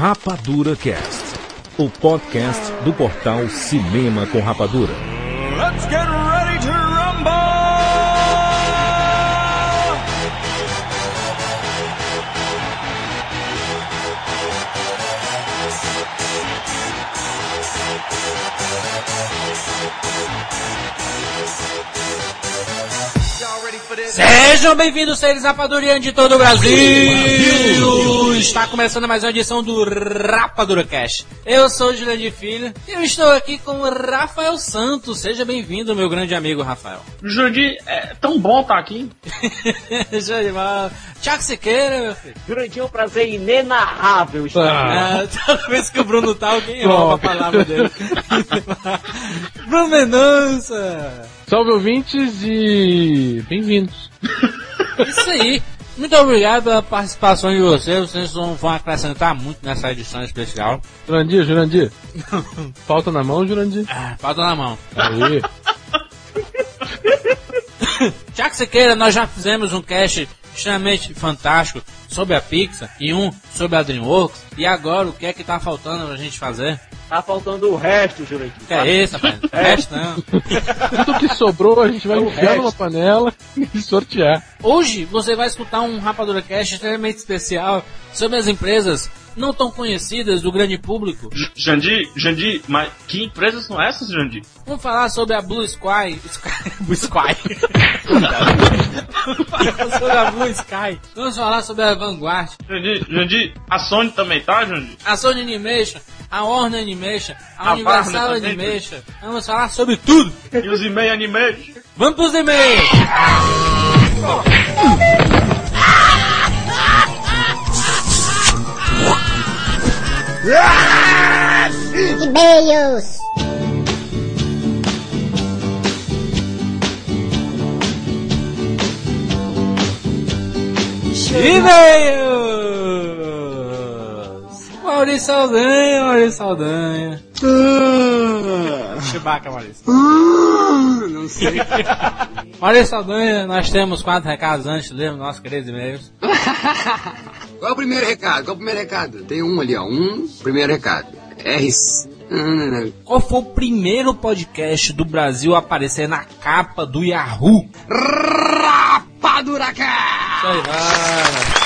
Rapadura Cast, o podcast do portal Cinema com Rapadura. Let's get ready Sejam bem-vindos, seres rapadurianos de todo o Brasil! Está começando mais uma edição do Rapadura Cash. Eu sou o Jurandir Filho e eu estou aqui com o Rafael Santos. Seja bem-vindo, meu grande amigo Rafael. Jurandir, é tão bom estar aqui. Show de bola. Tiago Siqueira, meu filho. Jurandir, é um prazer inenarrável estar Ah, toda vez que o Bruno tá, alguém rouba a palavra dele. Bruno Mendonça! Salve ouvintes e bem-vindos. Isso aí. Muito obrigado pela participação de vocês. Vocês vão acrescentar muito nessa edição especial. Jurandir, Jurandir. Falta na mão, Jurandir. Ah, Falta na mão. Aí. Tiago Siqueira, nós já fizemos um cast extremamente fantástico sobre a Pixar e um sobre a DreamWorks. E agora, o que é que tá faltando pra gente fazer? Tá faltando o resto, Jurandir. Que é isso, rapaz? O resto não. Tudo que sobrou a gente vai É numa panela e sortear. Hoje você vai escutar um Rapadura Cast extremamente especial sobre as empresas não tão conhecidas do grande público. Jandir, Jandir, mas que empresas são essas, Jandir? Vamos falar sobre a Blue Sky. Sky Blue Sky. Vamos falar sobre a Blue Sky. Vamos falar sobre a Vanguard, Jandir, Jandir, a Sony também tá, Jandir? a Sony Animation, a Warner Animation, a, A Universal Warner também, Animation. Vamos falar sobre tudo. E os e-mail animation? Vamos pros e-mails. E-mails. E-mails! Maurício Saldanha, Maurício Saldanha. Chewbacca, Maurício. Não sei. Maurício Saldanha, nós temos quatro recados antes de lermos nossos queridos e-mails. Qual é o primeiro recado? Qual é o primeiro recado? Tem um ali, ó. Um, primeiro recado. R. Qual foi o primeiro podcast do Brasil a aparecer na capa do Yahoo? Rapadura Isso aí, vai.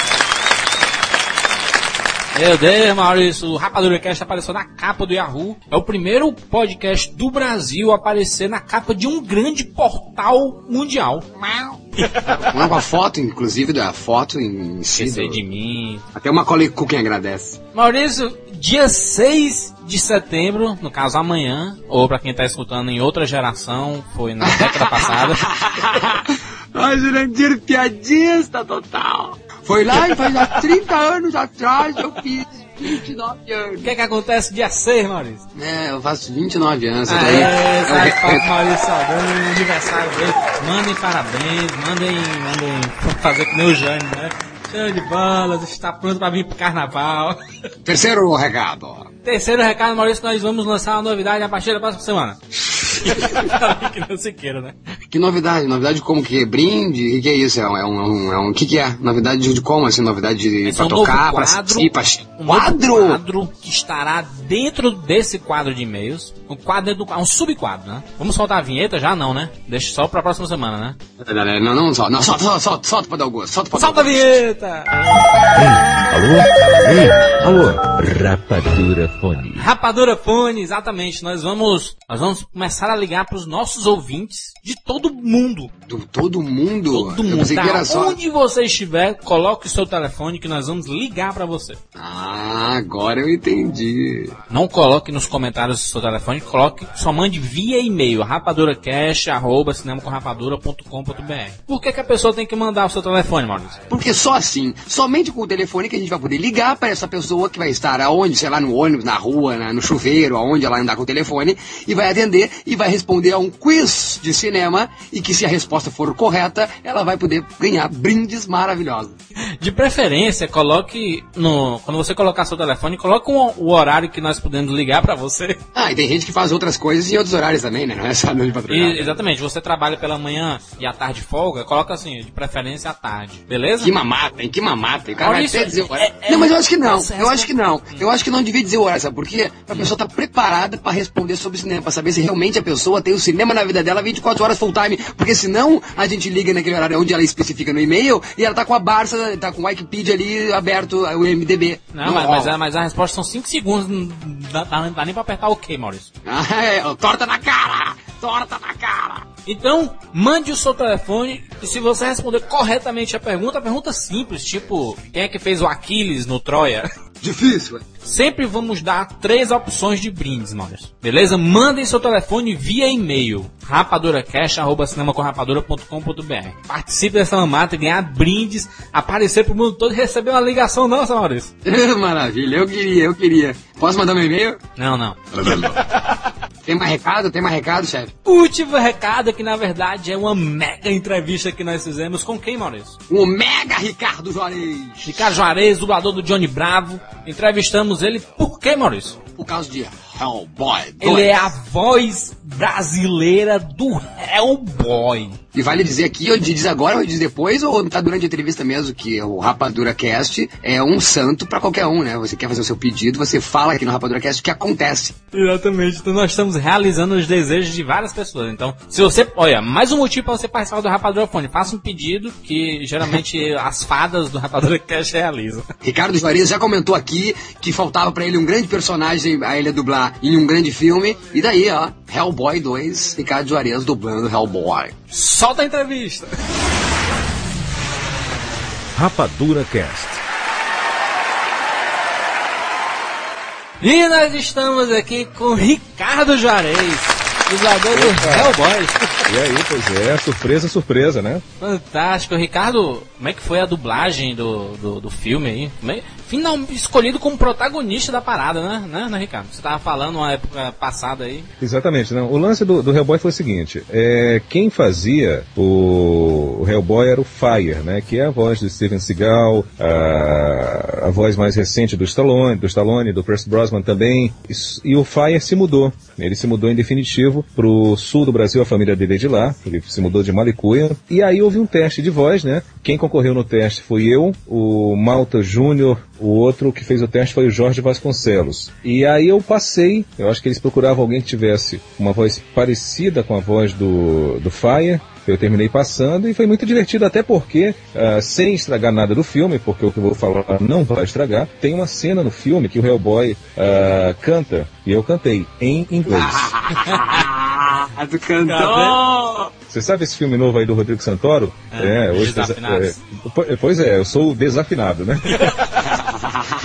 Meu Deus, Maurício, o Rapadura Cast apareceu na capa do Yahoo. É o primeiro podcast do Brasil a aparecer na capa de um grande portal mundial. Uma foto, inclusive, da foto em si. Do- de mim. Até uma Macaulay Culkin agradece. Maurício, dia 6 de setembro, no caso amanhã, ou pra quem tá escutando em outra geração, foi na década passada. Ai, Jurandir, piadista total. Foi lá e faz há 30 anos atrás eu fiz 29 O anos. que é que acontece dia 6, Maurício? É, eu faço 29 anos. Ah, é, sai eu- para Maurício Saldanha, aniversário dele. Mandem parabéns, mandem, mandem fazer nem o Jânio, né? Show de bolas, está pronto para vir pro carnaval. Terceiro recado. Terceiro recado, Maurício, nós vamos lançar uma novidade a partir da próxima semana. Que não se queira, né? Que novidade? Novidade como que? Brinde? O que é isso? É um, é um, é um, é um- que que é? Novidade de como assim? Novidade de, Esse pra é um novo tocar, pra quadro, assistir, pra... Um novo Quadro? quadro que estará dentro desse quadro de e-mails. Um quadro dentro do um subquadro, né? Vamos soltar a vinheta já? Não, né? Deixa só pra próxima semana, né? Não, não, solta, não, solta, solta, solta, solta pra dar o gosto, solta pra Solta a vinheta! Alô? Ei, alô? Rapadura Fone. Rapadura Fone, exatamente. Nós vamos, nós vamos começar a ligar para os nossos ouvintes de todo mundo. Do, todo mundo? Todo Eu mundo. era só... onde você estiver, coloque o seu telefone que nós vamos ligar para você. Ah, agora eu entendi. Não coloque nos comentários o seu telefone, coloque, só mande via e-mail, rapaduracast.com.br. Por que, que a pessoa tem que mandar o seu telefone, Maurício? Porque só assim, somente com o telefone que a gente vai poder ligar para essa pessoa que vai estar aonde, sei lá, no ônibus, na rua, na- no chuveiro, aonde ela andar com o telefone, e vai atender e vai responder a um quiz de cinema e que se a resposta for correta, ela vai poder ganhar brindes maravilhosos. De preferência, coloque no. Quando você colocar seu telefone, coloque um- o horário que nós podemos ligar pra você. Ah, e tem gente que faz outras coisas em outros horários também, né? Não é só no de madrugada. E, exatamente, você trabalha pela manhã e à tarde folga, coloca assim, de preferência à tarde. Beleza? Que mamata, hein? Que mamata. O cara vai Maurício, até dizer o é- horário. é- não, mas eu acho que não. Eu acho que não. Eu acho que não devia dizer o horário, sabe por quê? A pessoa tá preparada pra responder sobre cinema, pra saber se realmente a pessoa tem o cinema na vida dela 24 horas full time. Porque senão a gente liga naquele horário onde ela especifica no e-mail e ela tá com a Barça, tá com o Wikipedia ali aberto, o MDB. Não, mas, mas, rola. a, mas a resposta são 5 segundos, não dá, dá- dá nem pra apertar o OK, Maurício. Ah, é, torta na cara! Torta na cara! Então, mande o seu telefone e se você responder corretamente a pergunta, a pergunta simples, tipo, quem é que fez o Aquiles no Troia? Difícil. Sempre vamos dar três opções de brindes, Maurício. Beleza? Mandem seu telefone via e-mail. rapaduracash.cinemacorrapadura.com.br Participe dessa mamata, ganhar brindes, aparecer pro mundo todo e receber uma ligação nossa, Maurício. Maravilha, eu queria, eu queria. Posso mandar meu e-mail? Não, não. Tem mais recado? Tem mais recado, chefe? Último recado que na verdade é uma mega entrevista que nós fizemos com quem, Maurício? O Mega Ricardo Juarez. Ricardo Juarez, dublador do Johnny Bravo. Entrevistamos ele por quê, Maurício? Por causa de Hellboy. Ele é a voz brasileira do Hellboy. E vale dizer aqui, ou diz agora, ou diz depois, ou tá durante a entrevista mesmo, que o Rapadura Cast é um santo pra qualquer um, né? Você quer fazer o seu pedido, você fala aqui no Rapadura Cast o que acontece. Exatamente. Então nós estamos realizando os desejos de várias pessoas. Então, se você. Olha, mais um motivo para você participar do Rapadura Fone. Faça um pedido que geralmente as fadas do Rapadura Cash realizam. Ricardo Juarez já comentou aqui que faltava pra ele um grande personagem a ele dublar em um grande filme. E daí, ó, Hellboy 2, Ricardo Juarez dublando Hellboy. Solta a entrevista. Rapadura Cast. E nós estamos aqui com Ricardo Juarez, dublador do Hellboy. E aí, pois é, surpresa, surpresa, né? Fantástico. Ricardo, como é que foi a dublagem do, do, do filme aí? Como é- Final, escolhido como protagonista da parada, né? né, né, Ricardo? Você tava falando uma época passada aí. Exatamente, não. O lance do, do Hellboy foi o seguinte: é, quem fazia o, o Hellboy era o Fire, né? Que é a voz do Steven Seagal, a, a voz mais recente do Stallone, do Stallone, do Percy Brosnan também. Isso- E, o Fire se mudou. Ele se mudou em definitivo pro sul do Brasil, a família dele é de lá. Ele se mudou de Malicuia. E aí houve um teste de voz, né? Quem concorreu no teste foi eu, o Malta Júnior, o outro que fez o teste foi o Jorge Vasconcelos. E aí eu passei, eu acho que eles procuravam alguém que tivesse uma voz parecida com a voz do, do Fire. Eu terminei passando e foi muito divertido, até porque, ah, sem estragar nada do filme, porque o que eu vou falar não vai estragar, tem uma cena no filme que o Hellboy ah, canta, e eu cantei em inglês. Do cantor! Você sabe esse filme novo aí do Rodrigo Santoro? É, hoje Desafinados. é, po- pois é, eu sou o desafinado, né?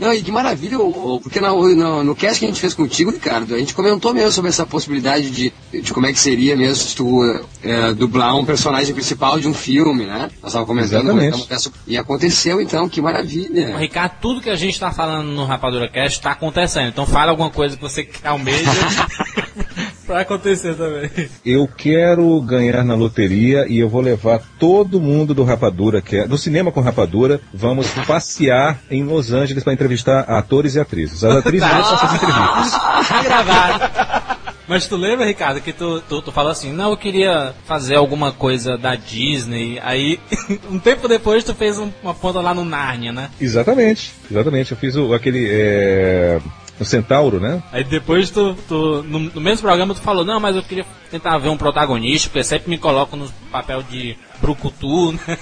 Não, e que maravilha, porque no, no, no cast que a gente fez contigo, Ricardo, a gente comentou mesmo sobre essa possibilidade de, de como é que seria mesmo se tu é, dublar um personagem principal de um filme, né? Nós estávamos comentando, Exatamente. comentamos dessa- e aconteceu então, que maravilha. Ricardo, tudo que a gente tá falando no Rapadura Cast tá acontecendo. Então fala alguma coisa que você almeja pra acontecer também. Eu quero ganhar na loteria e eu vou levar todo mundo do Rapadura, que é do cinema com Rapadura, vamos passear em Los Angeles para entrevistar atores e atrizes. As atrizes vão fazer entrevistas. Tá gravado. Mas tu lembra, Ricardo, que tu, tu, tu falou assim, não, eu queria fazer alguma coisa da Disney, aí um tempo depois tu fez um- uma ponta lá no Nárnia, né? Exatamente, exatamente. Eu fiz o, aquele. É, o Centauro, né? Aí depois tu, tu no, no mesmo programa tu falou, não, mas eu queria tentar ver um protagonista, porque sempre me coloco no papel de brucutu, né?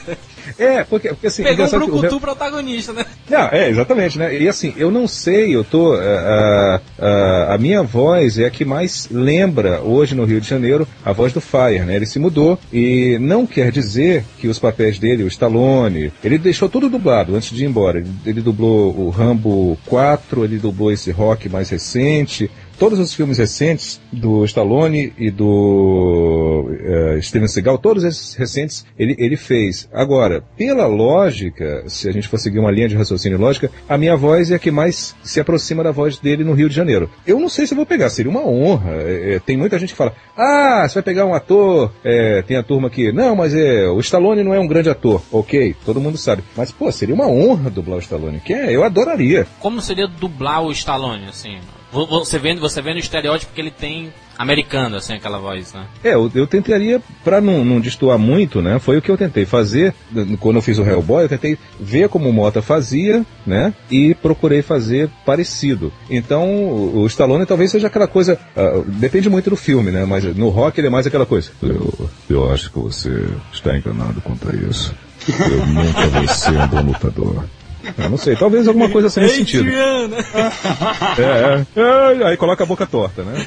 É, porque, porque assim. Pegou um o brucutu protagonista, né? Não, é, exatamente, né? E assim, eu não sei, eu tô. ah, ah, ah, a minha voz é a que mais lembra hoje no Rio de Janeiro a voz do Fire, né? Ele se mudou e não quer dizer que os papéis dele, o Stallone, ele deixou tudo dublado antes de ir embora. Ele, ele dublou o Rambo 4, ele dublou esse rock mais recente. Todos os filmes recentes do Stallone e do eh, Steven Seagal, todos esses recentes, ele, ele fez. Agora, pela lógica, se a gente for seguir uma linha de raciocínio lógica, a minha voz é a que mais se aproxima da voz dele no Rio de Janeiro. Eu não sei se eu vou pegar, seria uma honra. É, é, tem muita gente que fala, ah, você vai pegar um ator, é, tem a turma que, não, mas é, o Stallone não é um grande ator. Ok, todo mundo sabe. Mas, pô, seria uma honra dublar o Stallone, que é, eu adoraria. Como seria dublar o Stallone, assim? Vo- Você vendo, você vendo o estereótipo que ele tem americano, assim, aquela voz, né? É, eu, eu tentaria, pra não, não destoar muito, né? Foi o que eu tentei fazer quando eu fiz o Hellboy, eu tentei ver como o Mota fazia, né? E procurei fazer parecido. Então, o, Stallone talvez seja aquela coisa. ah, depende muito do filme, né? Mas no rock ele é mais aquela coisa. Eu, eu acho que você está enganado quanto a isso. Eu nunca vou ser um bom lutador. Eu não sei, talvez alguma coisa nesse sentido. É, é. Aí coloca a boca torta, né?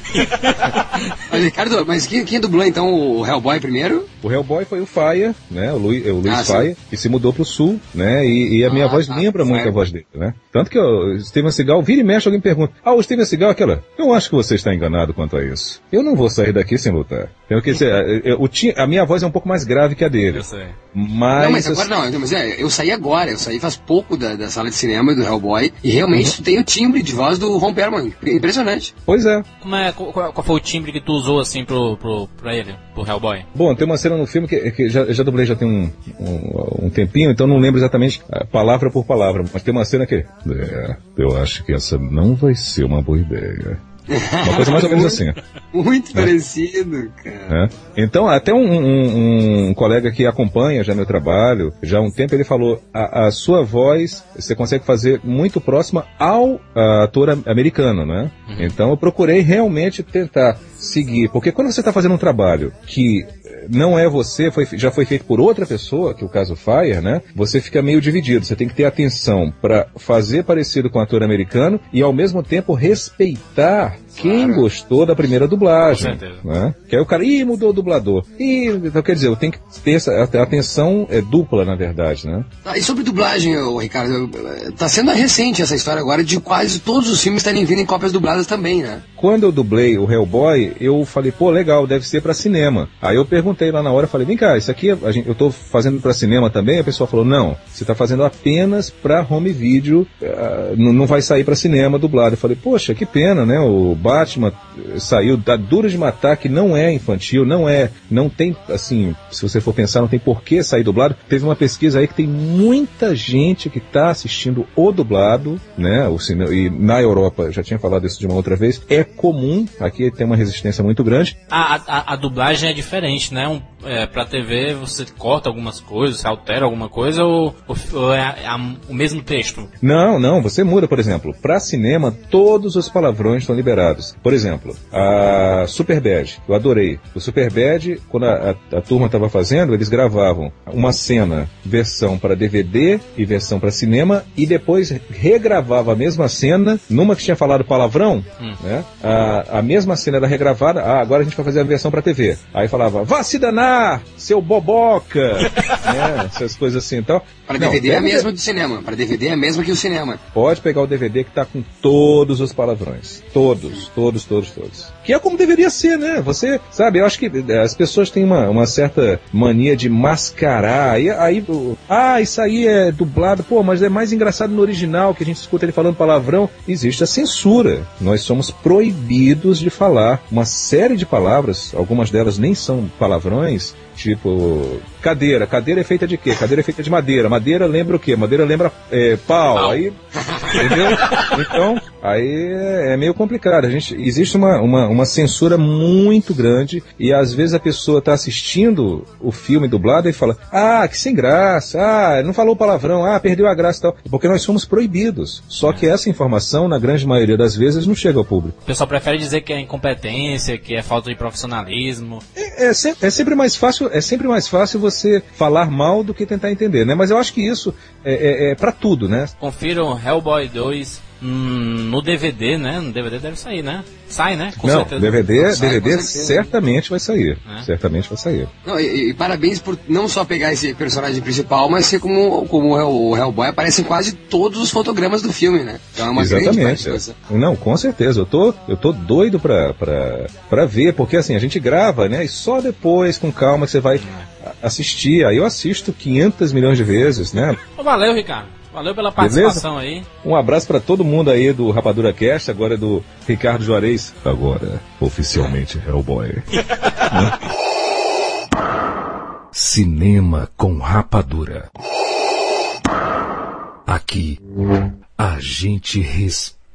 Mas, Ricardo, mas quem, quem dublou então o Hellboy primeiro? O Hellboy foi o Faia, né? O Luiz, o Luiz Ah, sim. Faia, que se mudou pro sul, né? E, e a minha Ah, voz tá. lembra muito a voz dele, né? Tanto que o Steven Seagal vira e mexe, alguém pergunta: Ah, o Steven Seagal é aquela. Eu acho que você está enganado quanto a isso. Eu não vou sair daqui sem lutar. Tem que dizer, é, é, o ti- a minha voz é um pouco mais grave que a dele. Eu sei. Mas. não, mas agora não, não, mas é, eu saí agora, eu saí faz pouco da, da sala de cinema do Hellboy e realmente Uhum. tu tem o timbre de voz do Ron Perlman. Impressionante. Pois é. Como é, qual, qual- qual foi o timbre que tu usou, assim, pro, pro, pra ele, pro Hellboy? Bom, tem uma cena no filme que, que já, já dublei já tem um, um, um tempinho, então não lembro exatamente ah, palavra por palavra, mas tem uma cena que. É, eu acho que essa não vai ser uma boa ideia. Uma coisa mais ou menos assim. Muito parecido, cara. né? Então, até um, um- um colega que acompanha já meu trabalho, já há um tempo, ele falou: a, a sua voz você consegue fazer muito próxima ao ator am- americano, né? Então, eu procurei realmente tentar seguir, porque quando você está fazendo um trabalho que eh, não é você, foi, já foi feito por outra pessoa, que é o caso Fire, né? Você fica meio dividido. Você tem que ter atenção para fazer parecido com o ator americano e ao mesmo tempo respeitar quem gostou da primeira dublagem. Com certeza. Né? Que aí o cara, ih, mudou o dublador. Ih, então quer dizer, eu tenho que ter essa a atenção é dupla, na verdade, né? Ah, e sobre dublagem, ô, Ricardo, tá sendo recente essa história agora de quase todos os filmes estarem vindo em cópias dubladas também, né? Quando eu dublei o Hellboy, eu falei, pô, legal, deve ser pra cinema. Aí eu perguntei lá na hora, falei, vem cá, isso aqui a gente- eu tô fazendo pra cinema também? A pessoa falou, não, você tá fazendo apenas pra home video, ah, não não vai sair pra cinema dublado. Eu falei, poxa, que pena, né? O Batman eh, saiu da Duro de Matar, que não é infantil, não é, não tem, assim, se você for pensar, não tem por que sair dublado. Teve uma pesquisa aí que tem muita gente que tá assistindo o dublado, né? O cinema, e na Europa, eu já tinha falado isso de uma outra vez, é comum, aqui tem uma resistência muito grande. A, a, a dublagem é diferente, né? Um, é, pra TV você corta algumas coisas, você altera alguma coisa ou, ou- é, a- a- o mesmo texto? Não, não, você muda, por exemplo, para cinema todos os palavrões estão liberados. Por exemplo, a Superbad, eu adorei. O Superbad, quando a, a, a turma estava fazendo, eles gravavam uma cena, versão para DVD e versão para cinema, e depois regravava a mesma cena, numa que tinha falado palavrão, né? A, a mesma cena era regravada, ah, agora a gente vai fazer a versão para TV. Aí falava, vá se danar, seu boboca, né? Essas coisas assim e tal. Para Não, DVD é a mesma do cinema. Para DVD é a mesma que o cinema. Pode pegar o DVD que tá com todos os palavrões. Todos, todos, todos, todos. Que é como deveria ser, né? Você, sabe, eu acho que eh, as pessoas têm uma, uma certa mania de mascarar. Aí, aí, ah, isso aí é dublado, pô, mas é mais engraçado no original que a gente escuta ele falando palavrão. Existe a censura. Nós somos proibidos de falar uma série de palavras, algumas delas nem são palavrões, tipo cadeira. Cadeira é feita de quê? Cadeira é feita de madeira. Madeira lembra o quê? Madeira lembra eh, pau. Pau. Aí Entendeu? Então, aí é é meio complicado. A gente, existe uma, uma, uma censura muito grande e às vezes a pessoa está assistindo o filme dublado e fala: Ah, que sem graça, ah, não falou palavrão, ah, perdeu a graça e tal. Porque nós somos proibidos. Só que essa informação, na grande maioria das vezes, não chega ao público. O pessoal prefere dizer que é incompetência, que é falta de profissionalismo. É, é se- é sempre mais fácil, é sempre mais fácil você falar mal do que tentar entender, né? Mas eu acho que isso é, é, é para tudo, né? Confiram Hellboy 2 hum, no DVD, né? No DVD deve sair, né? Sai, né? Com Não, certeza. DVD, Sai, DVD com certeza. certamente vai sair. É. Certamente vai sair. Não, e, e parabéns por não só pegar esse personagem principal, mas ser como, como o Hell- o Hellboy aparece em quase todos os fotogramas do filme, né? Então é uma grande Exatamente. participação. Não, com certeza. Eu tô, eu tô doido pra, pra, pra ver, porque assim, a gente grava, né? E só depois, com calma, você vai a- assistir. Aí eu assisto 500 milhões de vezes, né? Valeu, Ricardo. Valeu pela participação aí. Um abraço pra todo mundo aí do Rapadura Cast, agora é do Ricardo Juarez. Agora, oficialmente Hellboy. Cinema com Rapadura. Aqui, a gente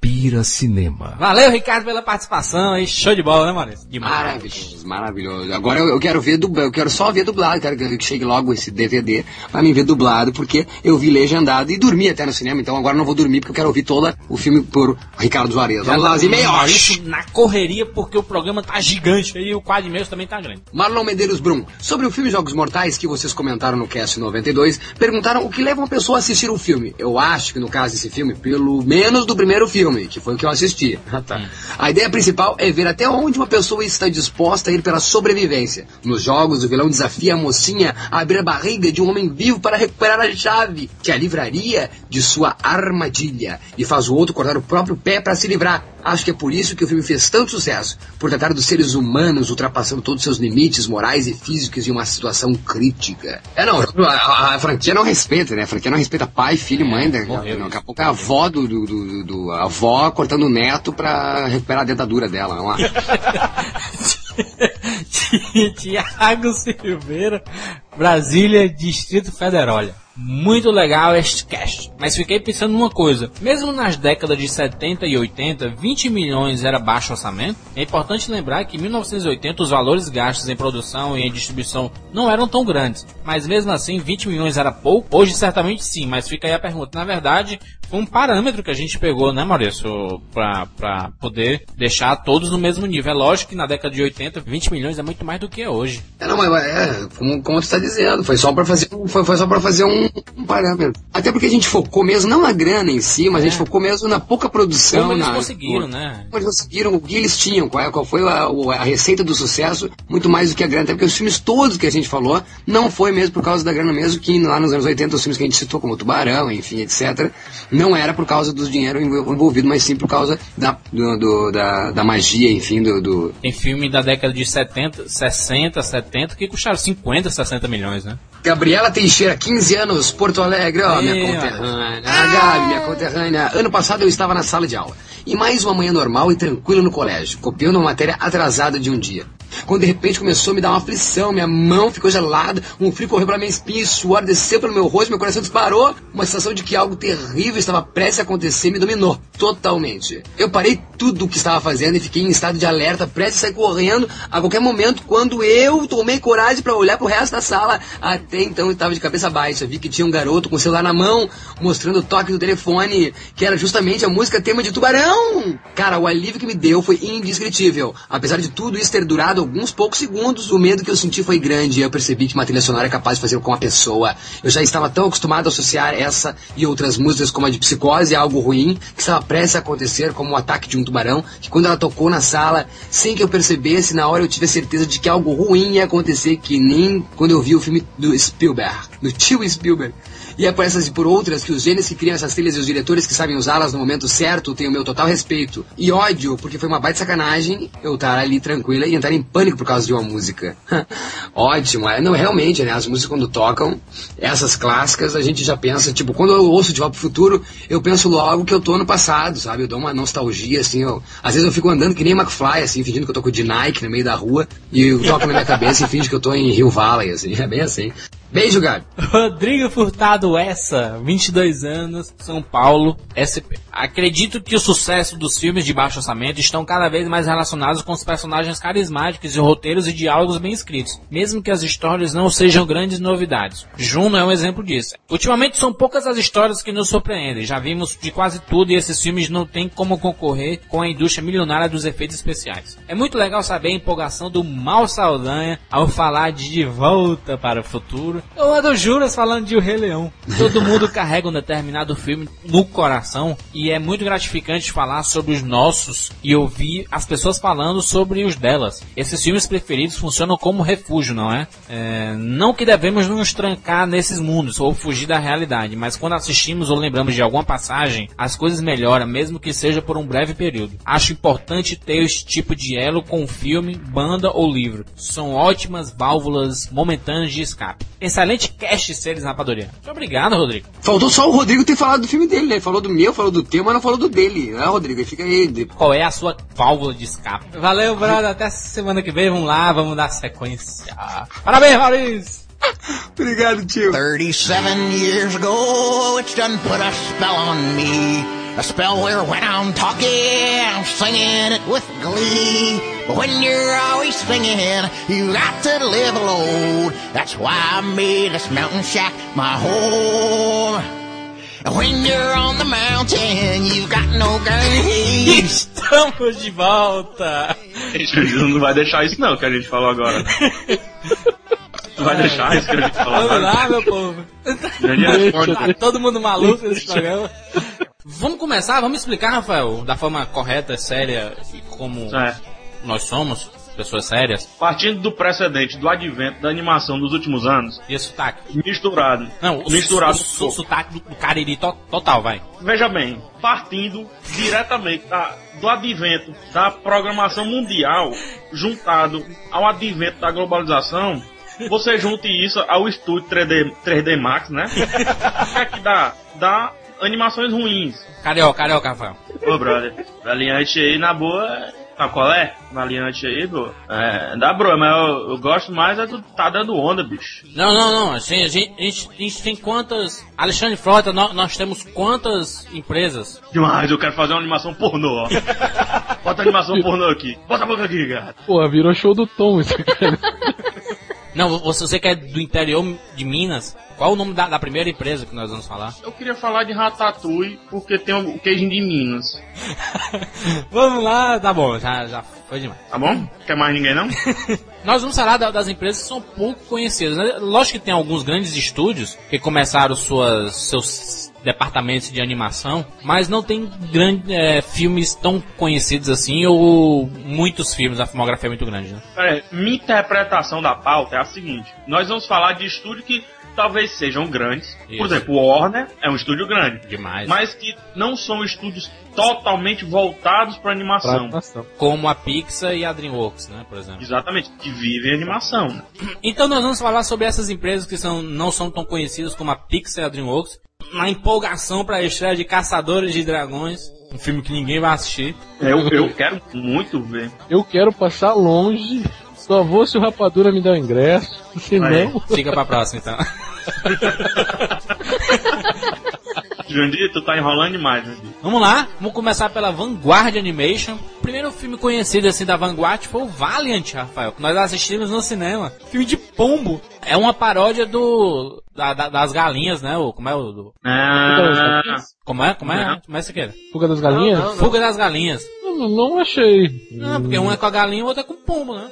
respira cinema. Valeu, Ricardo, pela participação aí. Show de bola, né, Maurício? Demais. Maravilhoso, maravilhoso. Agora eu, eu quero ver dublado, eu quero só ver dublado, quero que chegue logo esse DVD pra mim ver dublado, porque eu vi legendado e dormi até no cinema, então agora eu não vou dormir porque eu quero ouvir todo o filme por Ricardo Juarez. Vamos lá, as e-mails. Maurício na correria porque o programa tá gigante aí e o quadro e meio também tá grande. Marlon Medeiros Brum, sobre o filme Jogos Mortais que vocês comentaram no cast 92, perguntaram o que leva uma pessoa a assistir um filme. Eu acho que no caso desse filme, pelo menos do primeiro filme, foi o que eu assisti. Tá. A ideia principal é ver até onde uma pessoa está disposta a ir pela sobrevivência. Nos jogos, o vilão desafia a mocinha a abrir a barriga de um homem vivo para recuperar a chave, que a livraria de sua armadilha, e faz o outro cortar o próprio pé para se livrar. Acho que é por isso que o filme fez tanto sucesso, por tratar dos seres humanos ultrapassando todos os seus limites morais e físicos em uma situação crítica. É, não, a, a franquia não respeita, né? A franquia não respeita pai, filho, mãe. Daqui, morreu daqui a pouco é a avó do, do, do- do- a avó cortando o neto pra recuperar a dentadura dela. Vamos lá. Tiago Silveira, Brasília, Distrito Federal. Olha, Muito legal este cast. Mas fiquei pensando numa coisa. Mesmo nas décadas de 70 e 80, 20 milhões era baixo orçamento. É importante lembrar que em 1980 os valores gastos em produção e em distribuição não eram tão grandes. Mas mesmo assim, 20 milhões era pouco? Hoje certamente sim, mas fica aí a pergunta. Na verdade, foi um parâmetro que a gente pegou, né, Maurício? Pra, pra poder deixar todos no mesmo nível. É lógico que na década de 80, 20 milhões é muito mais do que é hoje. É, não, mas é, como, como tu está dizendo, foi só para fazer, um- foi, foi só para fazer um, um parâmetro. Até porque a gente focou mesmo, não na grana em si, mas a gente focou mesmo na pouca produção. Como eles na, conseguiram, né? Como eles conseguiram, o que eles tinham, qual, é- qual foi a, a receita do sucesso, muito mais do que a grana. Até porque os filmes todos que a gente falou, não foi mesmo por causa da grana mesmo, que lá nos anos 80, os filmes que a gente citou, como Tubarão, enfim, etc., não era por causa do dinheiro envol- envolvido, mas sim por causa da, do- do- da, da magia, enfim, do, do, Tem filme da década de 70, 60, 70 que custaram 50, 60 milhões, né? Gabriela Teixeira, 15 anos, Porto Alegre, ó, minha conterrânea. Ah, Gabi, minha conterrânea. Ano passado eu estava na sala de aula. E mais uma manhã normal e tranquila no colégio, copiando uma matéria atrasada de um dia. Quando de repente começou a me dar uma aflição, minha mão ficou gelada, um frio correu pela minha espinha, suor desceu pelo meu rosto, meu coração disparou. Uma sensação de que algo terrível estava prestes a acontecer me dominou totalmente. Eu parei tudo o que estava fazendo e fiquei em estado de alerta, prestes a sair correndo a qualquer momento, quando eu tomei coragem para olhar pro resto da sala. Até então eu estava de cabeça baixa, vi que tinha um garoto com o celular na mão, mostrando o toque do telefone, que era justamente a música tema de Tubarão. Cara, o alívio que me deu foi indescritível. Apesar de tudo isso ter durado alguns poucos segundos, o medo que eu senti foi grande e eu percebi que uma trilha sonora é capaz de fazer com a pessoa. Eu já estava tão acostumado a associar essa e outras músicas como a de Psicose a algo ruim, que estava prestes a acontecer como o ataque de um tubarão, que quando ela tocou na sala, sem que eu percebesse, na hora eu tive a certeza de que algo ruim ia acontecer, que nem quando eu vi o filme do Spielberg, do tio Spielberg. E é por essas e por outras que os gênios que criam essas trilhas e os diretores que sabem usá-las no momento certo têm o meu total respeito. E ódio, porque foi uma baita sacanagem eu estar ali tranquila e entrar em pânico por causa de uma música. Ótimo, é, não, realmente, né? As músicas quando tocam, essas clássicas, a gente já pensa, tipo, quando eu ouço de volta pro futuro, eu penso logo que eu tô no passado, sabe? Eu dou uma nostalgia, assim, eu, às vezes eu fico andando que nem McFly, assim, fingindo que eu tô com o de Nike no meio da rua, e eu toco na minha cabeça e finge que eu tô em Rio Valley, assim, é bem assim. Beijo, Gabi. Rodrigo Furtado Essa, 22 anos, São Paulo, SP. Acredito que o sucesso dos filmes de baixo orçamento estão cada vez mais relacionados com os personagens carismáticos e roteiros e diálogos bem escritos, mesmo que as histórias não sejam grandes novidades. Juno é um exemplo disso. Ultimamente são poucas as histórias que nos surpreendem, já vimos de quase tudo e esses filmes não têm como concorrer com a indústria milionária dos efeitos especiais. É muito legal saber a empolgação do Mal Saldanha ao falar de De Volta para o Futuro livro. Ou a do Juras falando de O Rei Leão. Todo mundo carrega um determinado filme no coração e é muito gratificante falar sobre os nossos e ouvir as pessoas falando sobre os delas. Esses filmes preferidos funcionam como refúgio, não é? É, não que devemos nos trancar nesses mundos ou fugir da realidade, mas quando assistimos ou lembramos de alguma passagem, as coisas melhoram, mesmo que seja por um breve período. Acho importante ter esse tipo de elo com filme, banda ou livro. São ótimas válvulas momentâneas de escape. Excelente cast, seres rapadoria. Muito obrigado, Rodrigo. Faltou só o Rodrigo ter falado do filme dele, né? Ele falou do meu, falou do teu, mas não falou do dele. Né, Rodrigo? Fica aí. de- Qual é a sua válvula de escape? Valeu, brother. Até semana que vem. Vamos lá, vamos dar sequência. Parabéns, Maurício. Obrigado, tio. 37 years ago, it's done put a spell on me. A spell where when I'm talking, I'm singing it with glee. But when you're always singing, you got to live alone. That's why I made this mountain shack my home. And when you're on the mountain, you've got no guarantees. Estamos de volta. Não vai deixar isso não, que a gente falou agora. Não vai deixar isso que a gente falou Vamos agora. lá, meu povo. Tá todo mundo maluco nesse programa. Vamos começar, vamos explicar, Rafael, da forma correta, séria e como É. nós somos, pessoas sérias. Partindo do precedente do advento da animação dos últimos anos, E esse sotaque? misturado, Não, o, misturado o, o, o sotaque do, do cariri to- total, vai. Veja bem, partindo diretamente da- do advento da programação mundial, juntado ao advento da globalização, você junte isso ao estúdio 3D, 3D Max, né? O que é que dá? Dá animações ruins. Carioca, carioca, Rafael. Ô, brother, Valiante aí na boa. Sabe qual é? Valiante aí, bro. É, dá bro, mas eu, eu gosto mais é do Tá Dando Onda, bicho. Não, não, não. Assim, a, gente, a, gente, a gente tem quantas. Alexandre Frota, nó- nós, temos quantas empresas? Demais, eu quero fazer uma animação pornô, ó. Bota a animação pornô aqui. Bota a boca aqui, cara. Porra, virou show do Tom isso aqui. Não, você, que é do interior de Minas, qual o nome da, da primeira empresa que nós vamos falar? Eu queria falar de Ratatouille porque tem o queijinho de Minas. vamos lá, tá bom, já, já foi demais. Tá bom? Quer mais ninguém não? Nós vamos falar da- das empresas que são pouco conhecidas. né? Lógico que tem alguns grandes estúdios que começaram suas, seus departamentos de animação, mas não tem grande, é, filmes tão conhecidos assim ou muitos filmes, a filmografia é muito grande. Né? Aí, minha interpretação da pauta é a seguinte: nós vamos falar de estúdio que talvez sejam grandes. Isso. Por exemplo, o Warner é um estúdio grande. Demais. Mas que não são estúdios totalmente voltados para animação. animação. Como a Pixar e a DreamWorks, né, por exemplo. Exatamente, que vivem animação. né? Então nós vamos falar sobre essas empresas que são, não são tão conhecidas como a Pixar e a DreamWorks. Na empolgação para a estreia de Caçadores de Dragões, um filme que ninguém vai assistir. Eu, eu quero muito ver. Eu quero passar longe. Só vou se o Rapadura me der o ingresso. Se não, Fica pra próxima então. Jurandir, tu tá enrolando demais, Jurandir. Vamos lá, vamos começar pela Vanguard Animation. O primeiro filme conhecido assim da Vanguard foi o Valiant, Rafael, que nós assistimos no cinema. Filme de pombo. É uma paródia do da- da- das galinhas, né? O, como é o do- Ah, como é? Como é? Não. Como é isso aqui? fuga das galinhas? Fuga das galinhas. Não, não achei. Não, porque um é com a galinha e o outro é com o pombo, né?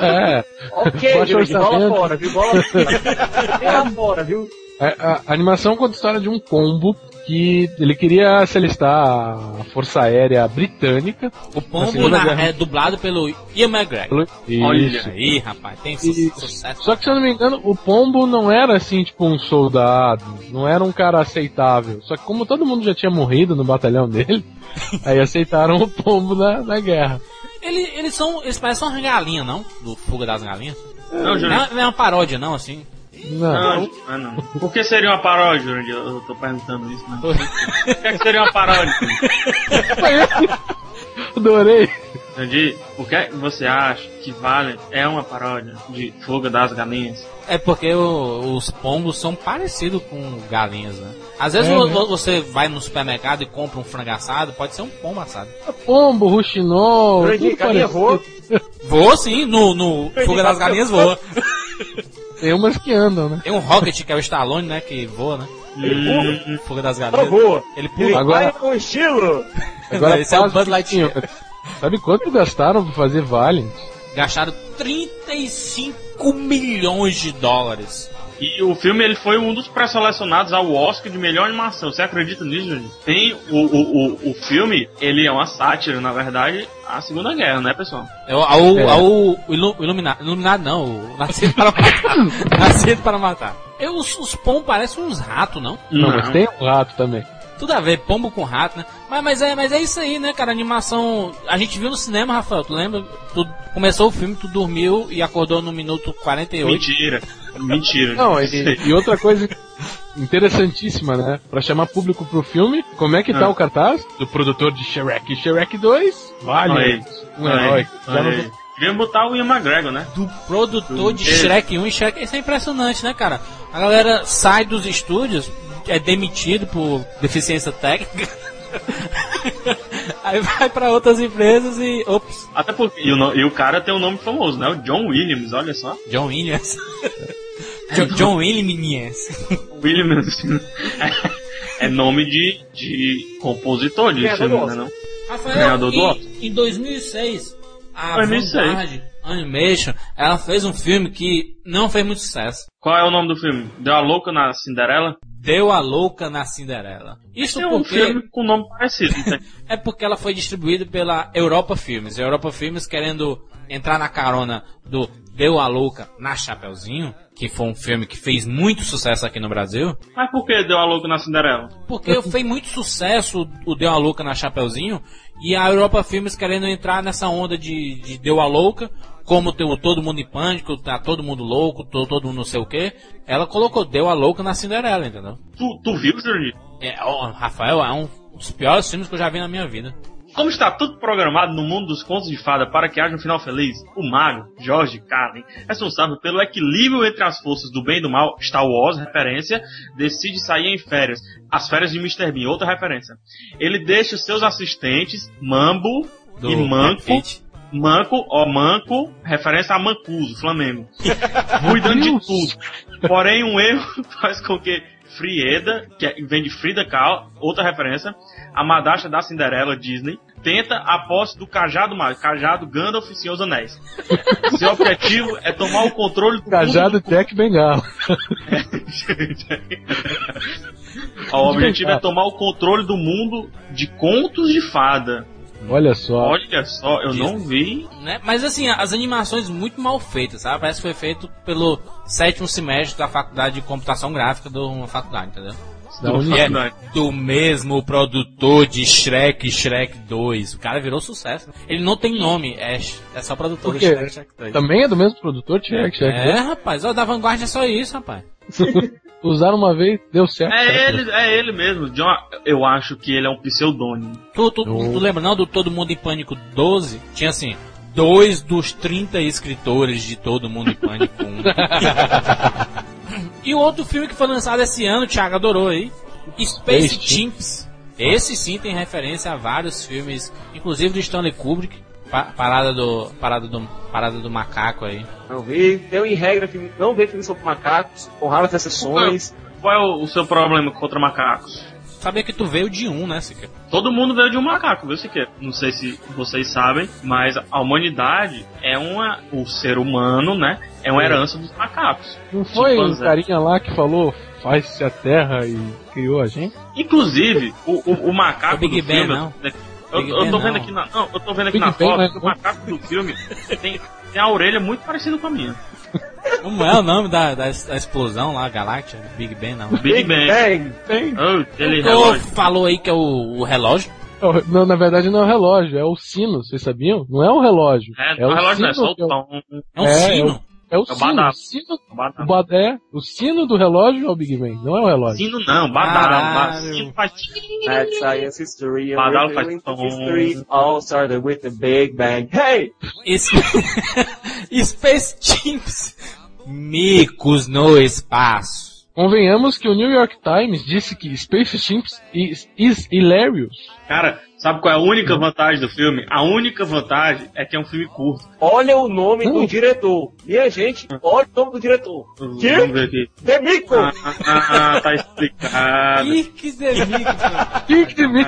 É. Ok, Jurandir, bola fora, viu? Bola fora. Fora, viu? A, a- a animação conta a história de um pombo que ele queria se alistar à Força Aérea Britânica. O pombo na- Guerra- é dublado pelo Ian McGregor. Olha Isso. Aí, rapaz, tem su E- sucesso. Só que se eu não me engano, o pombo não era assim, tipo, um soldado, não era um cara aceitável. Só que como todo mundo já tinha morrido no batalhão dele, aí aceitaram o pombo na, na guerra. Ele- eles são. Eles parecem uma galinha, não? Do Fuga das Galinhas. não, Não Jurandir. é, não é uma paródia, não, assim. Não. Não, ah, não. Por que seria uma paródia, Jurandir? Eu tô perguntando isso, né? Por que, que seria uma paródia? Adorei. Jurandir, por que você acha que Valiant é uma paródia de Fuga das Galinhas? É porque o- os pombos são parecidos com galinhas, né? Às vezes É, vo- né? você vai no supermercado e compra um frango assado, pode ser um pombo assado. Pombo, ruxinol, tudo galinha voa. Voa sim, no, no Fuga das Galinhas voa. Tem umas que andam, né? Tem um Rocket, que é o Stallone, né, que voa, né? Hum, Fuga das Galinhas. voa. Ele Ele pula. Agora- vai com estilo. Agora Esse é o um Lightyear. Sabe quanto gastaram pra fazer Valiant? Gastaram 35 milhões de dólares. E o filme ele foi um dos pré-selecionados ao Oscar de melhor animação. Você acredita nisso, gente? Tem o, o, o, o filme, ele é uma sátira, na verdade, à Segunda Guerra, né, pessoal? É o, ao, É. ao ilu, iluminado, iluminado não, o Nascido para Matar. Nascido para Matar. Eu, os, os pombos parecem uns ratos, não? Não, mas tem um rato também. Tudo a ver, pombo com rato, né? Mas, mas, é, mas é isso aí, né, cara? Animação. A gente viu no cinema, Rafael, tu lembra? Tu começou o filme, tu dormiu e acordou no minuto 48. Mentira. Mentira. Não, e, e outra coisa interessantíssima, né? Pra chamar público pro filme, como é que tá Ah. o cartaz do produtor de Shrek? Shrek 2, vale. Aí, Um aí, herói. Devia botar o Ian McGregor, né? do produtor de Ele. Shrek 1 e Shrek. Isso é impressionante, né, cara? A galera sai dos estúdios, é demitido por deficiência técnica. Aí vai pra outras empresas e. Ops, Até porque. E o, e o cara tem um nome famoso, né? O John Williams, olha só. John Williams. Jo- John Williams. Williams. é nome de, de compositor de filme, do né? Não? Rafael, Ganhador do Oscar. em, em 2006, a 2006. Vanguard Animation, ela fez um filme que não fez muito sucesso. Qual é o nome do filme? Deu a louca na Cinderela? Deu a louca na Cinderela. Isso Tem um porque filme com nome parecido. não tem? é porque ela foi distribuída pela Europa Filmes. Europa Filmes querendo entrar na carona do Deu a louca na Chapeuzinho, que foi um filme que fez muito sucesso aqui no Brasil. Mas por que deu a louca na Cinderela? Porque fez muito sucesso o Deu a Louca na Chapeuzinho e a Europa Filmes querendo entrar nessa onda de, de Deu a Louca, como tem o Todo Mundo em Pânico, tá todo mundo louco, to- todo mundo não sei o que. Ela colocou Deu a Louca na Cinderela, entendeu? Tu, tu viu, Jurandir? É, ó, Rafael, é um dos piores filmes que eu já vi na minha vida. Como está tudo programado no mundo dos contos de fada para que haja um final feliz, o mago, George Carlin, responsável pelo equilíbrio entre as forças do bem e do mal, Star Wars, referência, decide sair em férias. As férias de Mr. Bean, outra referência. Ele deixa os seus assistentes, Mambo Do e Manco. Manco, ó, Manco, referência a Mancuso, Flamengo. Cuidando de tudo. Porém, um erro faz com que Frieda, que é- vem de Frida Kahlo, outra referência, a madasha da Cinderela Disney, tenta a posse do cajado mágico, cajado Gandalf e Senhor dos Anéis. Seu objetivo é tomar o controle do Cajado mundo Tech Bengala. O objetivo é tomar o controle do mundo de contos de fada. Olha só. Olha só, eu não vi. Né? Mas assim, as animações muito mal feitas, sabe? Parece que foi feito pelo sétimo semestre da faculdade de computação gráfica de uma faculdade, entendeu? Do faculdade. Do mesmo produtor de Shrek e Shrek 2. O cara virou sucesso. Ele não tem nome, é, é só produtor de? Shrek Shrek 2. Também é do mesmo produtor, Shrek, Shrek. É, rapaz, ó, da Vanguard é só isso, rapaz. Usaram uma vez, deu certo. É ele, é ele mesmo. John, eu acho que ele é um pseudônimo. Tu, tu, tu, tu lembra não do Todo Mundo em Pânico 12? Tinha assim, dois dos 30 escritores de Todo Mundo em Pânico 1. e o outro filme que foi lançado esse ano, o Thiago adorou aí, Space Space Chimps. Esse sim tem referência a vários filmes, inclusive do Stanley Kubrick. Pa- parada do parada do parada do macaco aí. Não vi, deu em regra filme, não vê filme sobre macacos, com raras exceções. Qual é o, o seu problema contra macacos? Sabia que tu veio de um, né, Sica? Todo mundo veio de um macaco, viu, Siqueira? Não sei se vocês sabem, mas a humanidade é uma. O ser humano, né? É uma herança dos macacos. Não foi um Chimpanzé. carinha lá que falou faz-se a terra e criou a gente? Inclusive, o, o, o macaco O Big do Ben, filme. não. Eu, tô vendo aqui na. Não, eu tô vendo aqui Big na foto mas que o macaco do filme tem, tem a orelha muito parecida com a minha. Como é o nome da, da, da explosão lá, Galáctia? Big Ben, não. Big, Ben. Bang. Tem. Oh, ele falou aí que é o, o relógio? Não, na verdade não é o relógio, é o sino, vocês sabiam? Não é o relógio. É, é o relógio não é só o é o- tom. É um É, sino? É o o sino. O sino, O badalo. o, ba- é, o sino do relógio é o Big Ben, não é o relógio. Sino não, badalo. Sino faz. Science history and Badalo faz history all started with the Big Bang. Hey! Space Chimps. Micos no espaço. Convenhamos que o New York Times disse que Space Chimps is, is hilarious. Cara, sabe qual é a única vantagem do filme? A única vantagem é que é um filme curto. Olha o nome Hum. do diretor. Minha gente, olha o nome do diretor. Vamos Que? ver aqui. The Mico! Ah, ah, ah, tá explicado. Delícia. Que que me-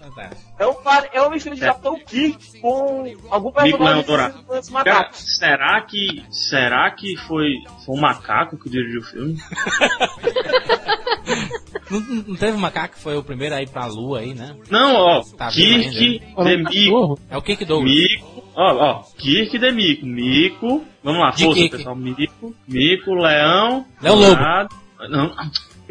Fantástico. É um é uma mistura de É. Capitão Kirk com algum personagem Dourado. dos macacos. será que. Será que foi, foi um macaco que dirigiu o filme? Não, não teve um macaco que foi o primeiro a ir pra lua aí, né? Não, ó. Tá Kirk Era de um Mico. cachorro. É o Kik Douglas. Mico. Ó, ó. Kirk de Mico. Mico. Vamos lá, De força, Kik. pessoal. Mico. Mico, Leão. Leão Lobo. Não.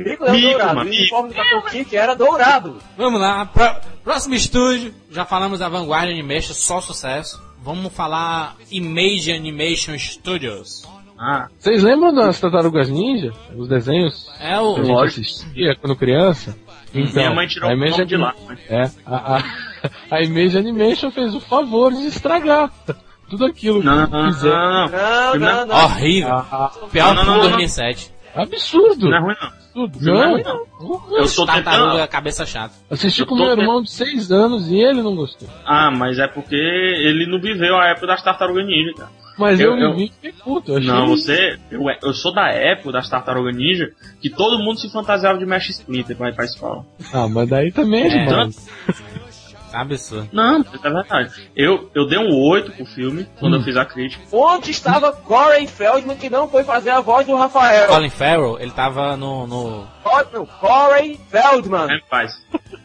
Mico Leão Mico, Dourado. mano, O uniforme do Capitão Kirk era dourado. Vamos lá, pró- próximo estúdio. Já falamos da Vanguard Animation, só sucesso. Vamos falar Image Animation Studios. Ah, Vocês lembram das Tartarugas Ninja? Os desenhos É o. que a gente assistia quando criança? Então, minha mãe tirou a o Image nome de lá. Anim- É, a, a, a Image Animation fez o favor de estragar tudo aquilo Não, que não, fizeram. não. Não, não. Horrível. Ah, Pior não, que não, o não. 2007. absurdo. Não é ruim, não. Absurdo. Não é Não, não. Eu Tartaruga, tentando. cabeça chata. assisti Eu com meu tentando- irmão de 6 anos e ele não gostou. Ah, mas é porque ele não viveu a época das tartarugas ninja, cara. Mas eu, Eu- eu- me vi fiquei puto. Eu achei Não, você. Eu, eu sou da época das tartarugas ninja que todo mundo se fantasiava de Mesh Splinter pra ir pra escola. Ah, mas daí também é, É. demais. Absurdo. Não, isso é verdade. Eu, eu dei um 8 pro filme quando eu fiz a crítica. Onde estava Corey Feldman que não foi fazer a voz do Rafael? Colin Farrell, ele tava no. no... Corey Feldman. É, paz.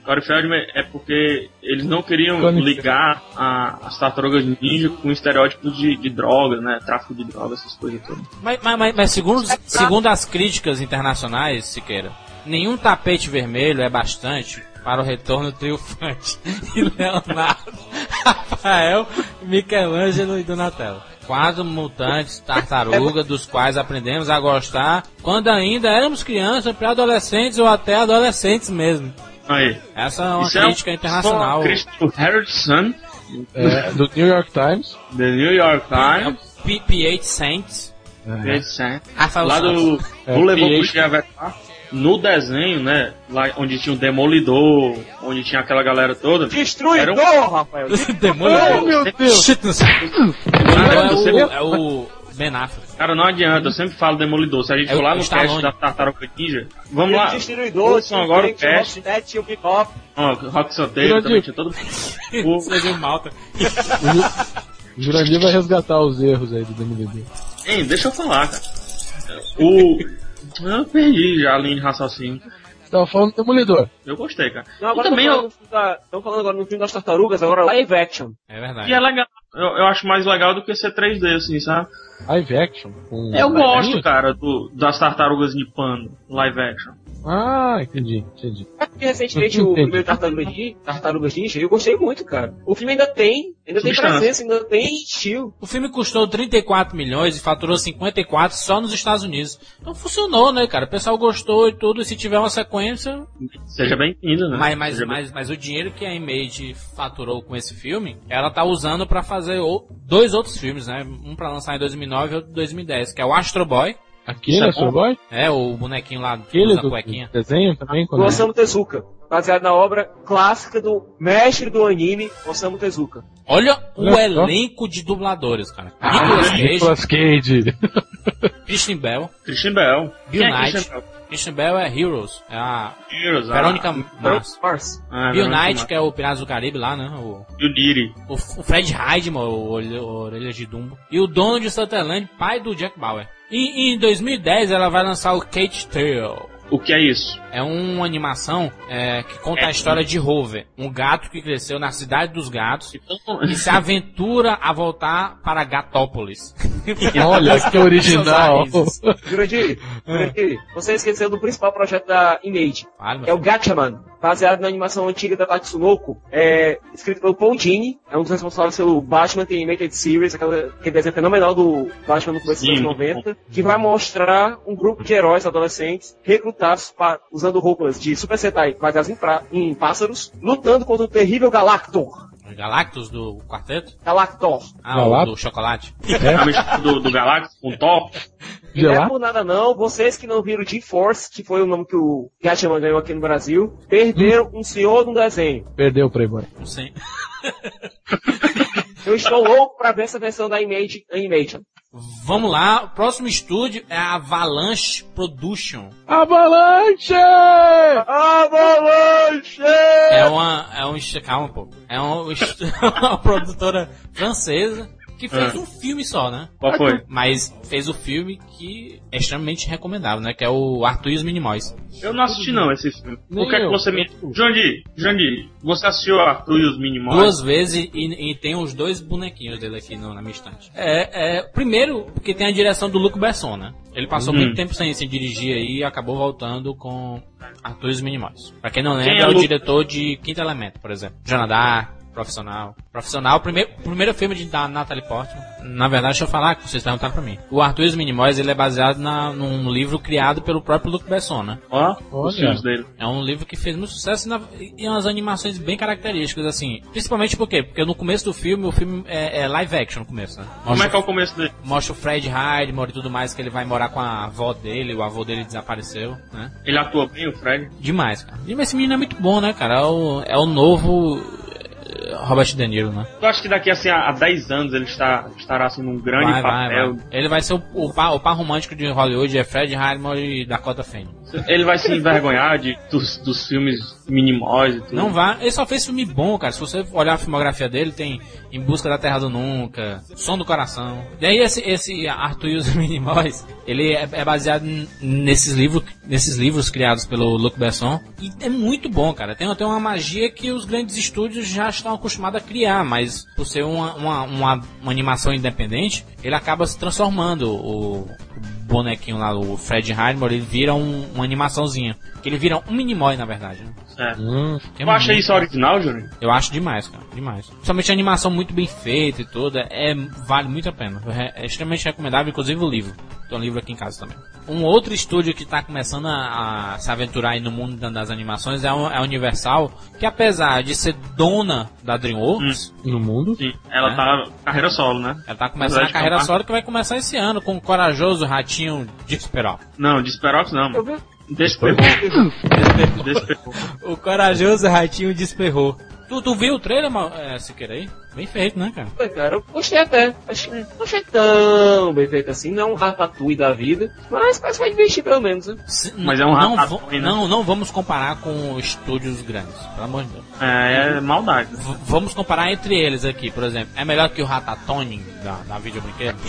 Corey Feldman é porque eles não queriam Colin ligar a- as tartarugas ninja com estereótipos de, de drogas, né? Tráfico de drogas, essas coisas todas. Mas, mas, mas, mas segundo, segundo as críticas internacionais, Siqueira, nenhum tapete vermelho é bastante para o retorno triunfante de Leonardo, Rafael, Michelangelo e Donatello. Quatro mutantes tartaruga dos quais aprendemos a gostar quando ainda éramos crianças, pré-adolescentes ou até adolescentes mesmo. Aí. Essa é uma Isso é um- crítica internacional. Uma crítica do Herald Sun, É, do New York Times. The New York Times, P- P8 Saints. É. Sun, Rafael lá do, Santos. É, do Levou PH. Puxei a Vetar, no desenho, né? Lá onde tinha o Demolidor, onde tinha aquela galera toda. Destruidor, Era Rafael. Demolidor. Oh, meu Deus! Shit, não sei. Não, eu sempre- é, o, é o Ben Affleck. Cara, não adianta, eu sempre falo Demolidor. Se a gente É for lá no Stallone. cast da Tartaruga Ninja, vamos lá. Destruidor, Ouçam tinha o agora o cast. O Bebop. Ó, o Rock Santeiro também tinha todo mundo. Malta. O Jurandir vai resgatar os erros aí do Demolidor. Hein, deixa eu falar, cara. O. Eu perdi já a linha de raciocínio. Tava falando do Demolidor. Eu gostei, cara. Não, agora e também estão eu, falando, da- falando agora no filme das tartarugas, agora live action. É verdade. e é legal. Eu, eu acho mais legal do que ser 3D, assim, sabe? Live action. Com Eu gosto, bailarina? cara, do, das tartarugas de pano, live action. Ah, entendi, entendi. É porque recentemente o primeiro Tartarugas Ninja, Tartarugas Ninja, eu gostei muito, cara. O filme ainda tem, ainda tem Substância. presença, ainda tem estilo. O filme custou 34 milhões e faturou 54 só nos Estados Unidos. Então funcionou, né, cara? O pessoal gostou e tudo. E se tiver uma sequência. Seja bem-vindo, né? Mas, mas, mas, mas o dinheiro que a Image faturou com esse filme, ela tá usando pra fazer o- dois outros filmes, né? Um pra lançar em 2009 e outro em 2010, que é o Astro Boy. Aquele é é Boy? É, o bonequinho lá que Aquele usa do, cuequinha. do desenho também? Do. Osamu Tezuka, baseado na obra clássica do mestre do anime, Osamu Tezuka. Olha o Olha elenco de dubladores, cara. Ah, Nicolas Cage, Nicolas Cage. Christian Bell, Christian Bell. Bill é Knight. Christian Bell? É Heroes, é a Heroes, ah, Verônica Mars. Mars. ah, Bill Verônica Knight, que é o Piratas do Caribe lá, né? O, E o Diri. o, o Fred Heidman, o Orelha o Orelha de Dumbo. E o dono de Sutherland, pai do Jack Bauer. E, e em 2010 ela vai lançar o Kate Tail. O que é isso? É uma animação é, que conta É. a história de Rover, um gato que cresceu na cidade dos gatos Então, e se aventura a voltar para Gatópolis. Olha, que original. Jurandir, Jurandir, você esqueceu do principal projeto da Image. Meu É o Gatchaman, baseado na animação antiga da Tatsunoko, é, escrito pelo Paul Dini, é um dos responsáveis pelo Batman The Animated Series, aquela, aquele desenho fenomenal do Batman no começo dos Sim, anos muito 90, que vai mostrar um grupo de heróis adolescentes recrutados pa- usando roupas de Super Sentai baseadas em, pra- em pássaros, lutando contra o terrível Galactor. Galactus do quarteto? Galactor. Ah, do chocolate. mistura do, do Galactus com Thor. E não é por nada não, vocês que não viram G-Force, que foi o nome que o Gatchaman ganhou aqui no Brasil, perderam um senhor de um desenho. Perdeu o Playboy. Não sei. Eu estou louco pra ver essa versão da Image Animation. Vamos lá, o próximo estúdio é a Avalanche Production. Avalanche! Avalanche! É, uma, é um um. Calma, pô. É um, est- uma produtora francesa que fez Ah. um filme só, né? Qual foi? Mas fez o filme que é extremamente recomendável, né? Que é o Arthur e os Minimóis. Eu não assisti não esse filme. Nem o que é que eu. você me. Jandir, Jandir, você assistiu a Arthur e os Minimóis? Duas vezes e, e tem os dois bonequinhos dele aqui no- na minha estante. É, é, primeiro, porque tem a direção do Luc Besson, né? Ele passou Uhum. muito tempo sem, sem dirigir aí e acabou voltando com Arthur e os Minimóis. Pra quem não Quem lembra, é é o diretor de Quinto Elemento, por exemplo. Jonadar, Profissional. Profissional, primeiro, primeiro filme de, da Natalie Portman. Na verdade, deixa eu falar, que vocês perguntaram pra mim. O Arthur e os Minimóis, ele é baseado na, num livro criado pelo próprio Luc Besson, né? Ó, Olha. os filmes dele. É um livro que fez muito sucesso e na- e umas animações bem características, assim. Principalmente por quê? Porque no começo do filme, o filme é, é live action no começo, né? Como é que é o começo dele? Mostra o Fred Highmore e tudo mais, que ele vai morar com a avó dele, o avô dele desapareceu, né? Ele atua bem, o Fred? Demais, cara. E Esse menino é muito bom, né, cara? É o, é o novo Robert De Niro, né? Eu acho que daqui assim, a, a 10 anos ele está, estará assim num grande Vai, vai, papel. vai. Ele vai ser o, o, par, o par romântico de Hollywood, é Fred Highmore e Dakota Fanning. Ele vai se envergonhar de, dos, dos filmes minimóis e tudo. Não vá. Ele só fez filme bom, cara. Se você olhar a filmografia dele, tem Em Busca da Terra do Nunca, Som do Coração. E aí esse, esse Arthur e os Minimóis, ele é, é baseado nesses livros, nesses livros criados pelo Luc Besson. E é muito bom, cara. Tem até uma magia que os grandes estúdios já estão acostumados a criar, mas por ser uma, uma, uma, uma animação independente, ele acaba se transformando. O bonequinho lá, o Fred Highmore, ele vira um, uma animaçãozinha. Que ele vira um Minimoy, na verdade. Né? É. Hum, É Tu acha muito isso original, Júnior? eu acho demais, cara, demais. Principalmente a animação muito bem feita e tudo, é, vale muito a pena. É, é extremamente recomendável, inclusive o livro. Tem um livro aqui em casa também. Um outro estúdio que está começando a, a se aventurar aí no mundo da- das animações é a, é a Universal, que apesar de ser dona da DreamWorks, no mundo. Sim. Ela É. tá carreira solo, né? ela tá começando a carreira solo que vai começar esse ano com o corajoso ratinho de Esperal. Não, de Esperox não. Eu mano. vi. Desperrou. Desperrou. O corajoso ratinho desperrou. Tu, tu viu o trailer, é, Siqueira aí? Bem feito, né, cara? Pô, Cara, eu gostei até. Achei, não achei tão bem feito assim, não um ratatouille da vida, mas parece que vai divertir pelo menos, né? Se- Mas é um não, ratatouille, né? não, não vamos comparar com estúdios grandes, pelo amor de Deus. É, é maldade. V- vamos comparar entre eles aqui, por exemplo. É melhor que o Ratatouille da, da Video Brinquedo?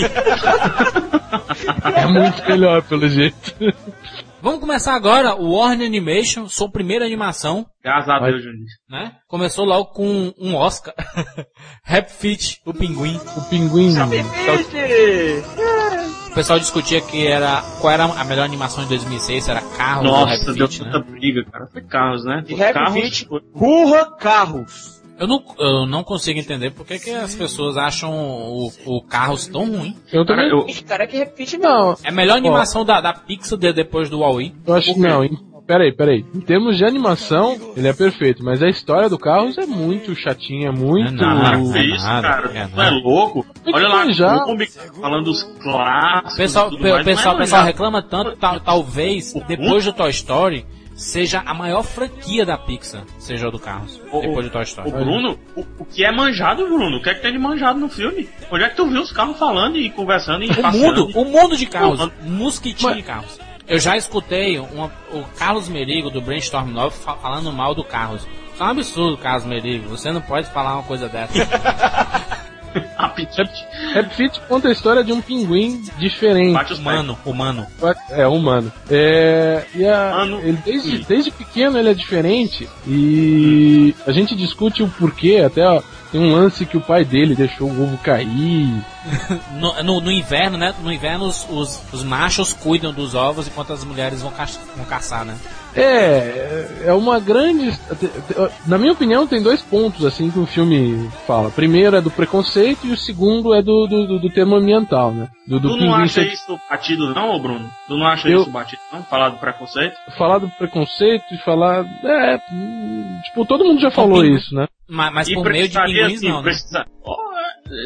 É muito melhor, pelo jeito. vamos começar agora o Warner Animation, sua primeira animação, Graças a. Deus, Júnior. né? Começou logo com um Oscar. Rap Fit, o Pinguim. O pinguim. O pessoal discutia que era qual era a melhor animação de 2006, se era Carros ou Nossa, Rap deu Fit, tanta né? briga, cara. Foi carros, né? Rap carros, Fit. Burra Carros. Eu não, eu não consigo entender por que, que as pessoas acham o, o Carros tão ruim. Eu Cara, também. eu, cara, é que Rap Fit Não, É a melhor animação da, da Pixar de- depois do Wall-E. eu acho que não. Em- Peraí, peraí. Em termos de animação, ele é perfeito, mas a história do Carros é muito chatinha, muito. Não é nada. É isso, cara? é nada. é louco? Olha lá. Kombi falando dos clássicos. O pessoal, e tudo pe- mais, pessoal, pessoal reclama tanto, tal- talvez depois do Toy Story seja a maior franquia da Pixar, seja o do Carros, O- depois do Toy O Story. Bruno, o, o que é manjado, Bruno? O que é que tem de manjado no filme? Onde é que tu viu os carros falando e conversando e O passeando? mundo, o mundo de carros, mosquitinho de carros. Eu já escutei uma- o Carlos Merigo do Brainstorm 9 fa- falando mal do Carros. Isso é um absurdo, Carlos Merigo. Você não pode falar uma coisa dessa. Rap Fit conta a história de um pinguim diferente. Bate pés. humano, humano. É, humano. É, e a, Mano. ele desde, desde pequeno ele é diferente e a gente discute o porquê, até ó, tem um lance que o pai dele deixou o ovo cair. No, no- no inverno, né? No inverno os, os, os machos cuidam dos ovos enquanto as mulheres vão, ca vão caçar, né? É, é uma grande. Na minha opinião, tem dois pontos assim que o filme fala. Primeiro é do preconceito e o segundo é do, do, do- termo ambiental, né? Do, do Tu não acha isso batido não, Bruno? Tu não acha Eu- isso batido não? Falar do preconceito? falar do preconceito e falar. É, tipo, todo mundo já falou isso, né? Mas, mas E por meio de pinguins assim, não, né? precisa- Oh,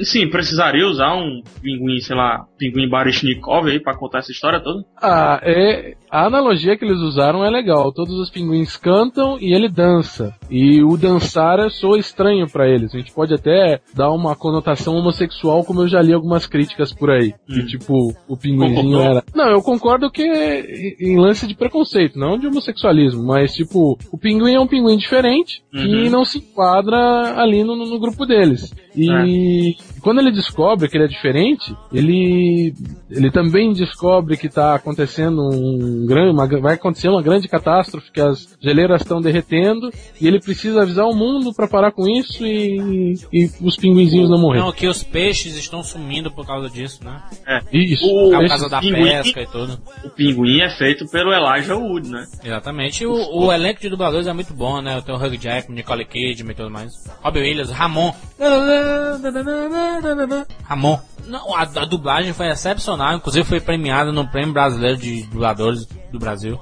Sim, precisaria usar um pinguim, sei lá, pinguim Baryshnikov aí pra contar essa história toda? Ah, é. A analogia que eles usaram é legal. Todos os pinguins cantam e ele dança. E o dançar é soa estranho pra eles. A gente pode até dar uma conotação homossexual, como eu já li algumas críticas por aí. Que tipo, o pinguinzinho Concordou? era. Não, eu concordo que é em lance de preconceito, não de homossexualismo, mas tipo, o pinguim é um pinguim diferente que Uhum. não se enquadra ali no, no grupo deles. E quando ele descobre que ele é diferente, ele ele também descobre que está acontecendo um grande, uma, vai acontecer uma grande catástrofe, que as geleiras estão derretendo e ele precisa avisar o mundo para parar com isso e, e os pinguinzinhos não morrerem. Não, que os peixes estão sumindo por causa disso, né? Isso. O- Por causa da pinguim- pesca e tudo. O pinguim é feito pelo Elijah Wood, né? Exatamente. O, o elenco de dubladores é muito bom, né? Tem o Hugh Jackman, Nicole Kidman e tudo mais. Robbie Williams, Ramon. Ramon. Não, a, a dublagem foi excepcional, inclusive foi premiada no Prêmio Brasileiro de Dubladores do Brasil.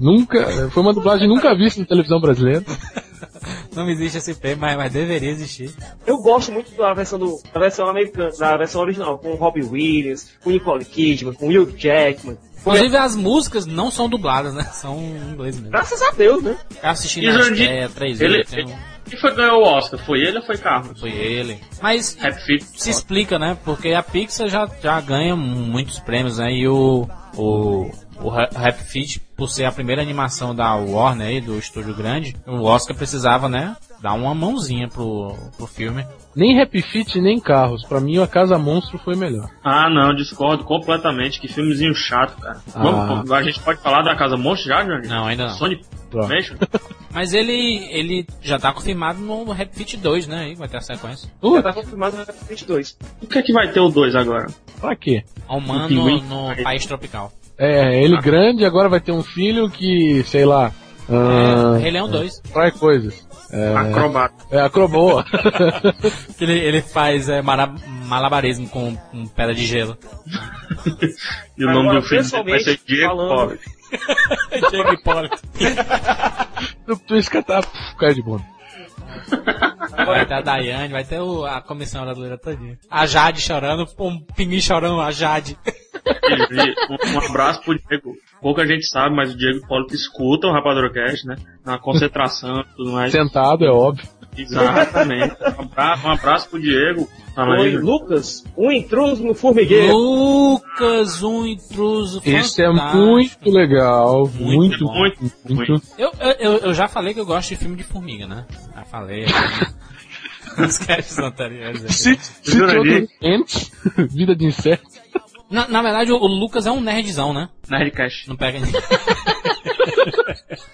Nunca, foi uma dublagem nunca vista na televisão brasileira. Não existe esse prêmio, mas, mas deveria existir. Eu gosto muito da versão, do, da versão americana, da versão original, com o Robbie Williams, com Nicole Kidman, com Hugh Jackman. Inclusive as músicas não são dubladas, né? São em inglês mesmo. Graças a Deus, né? Eu assisti na estreia, três ele- vezes. tem Quem foi que ganhou o Oscar? Foi ele ou foi Carlos? Foi ele. Mas Fit. se explica, né? Porque a Pixar já, já ganha muitos prêmios, né? E o, o, o Ra- Rap Fit, por ser a primeira animação da Warner aí, do estúdio grande, o Oscar precisava, né? Dar uma mãozinha pro, pro filme. Nem Rap Fit, nem carros. Pra mim, a Casa Monstro foi melhor. Ah, não, discordo completamente. Que filmezinho chato, cara. Ah. Vamos, a gente pode falar da Casa Monstro já, Jorge? Não, ainda não. Sony Tá. Animation? Mas ele, ele já tá confirmado no Rap Fit 2, né? Aí vai ter a sequência. Já tá confirmado no 22. O que é que vai ter o 2 agora? Pra quê? Humano no país tropical. É, ele grande agora vai ter um filho que, sei lá, ah, É, Rei Leão 2. faz coisas. É, Acrobata. é acroboa. Que ele, ele faz é, mara- malabarismo com, com pedra de gelo. E o nome Agora, do filme vai ser Diego falando- Pobre. Diego Hipólito. tu, escatar, cai de bunda. Vai ter a Daiane, vai ter o- a comissão brasileira todinha. A Jade chorando, um pinguim chorando, a Jade. Um, abraço pro Diego. Pouca gente sabe, mas o Diego Hipólito escuta o Rapadura Cast, né? Na concentração e tudo mais. Sentado, é óbvio. Exatamente. Um abraço, um abraço pro Diego. Fala aí, Foi Jorge. Lucas, um intruso no formigueiro. Lucas, um intruso Esse é muito legal. Muito, bom. Muito, muito. muito. Eu, eu, eu- já falei que eu gosto de filme de formiga, né? Já falei nos casts anteriores. Se, se todo vida de inseto. Na, na verdade, o, Lucas é um nerdzão, né? Nerdcast. Não pega ninguém.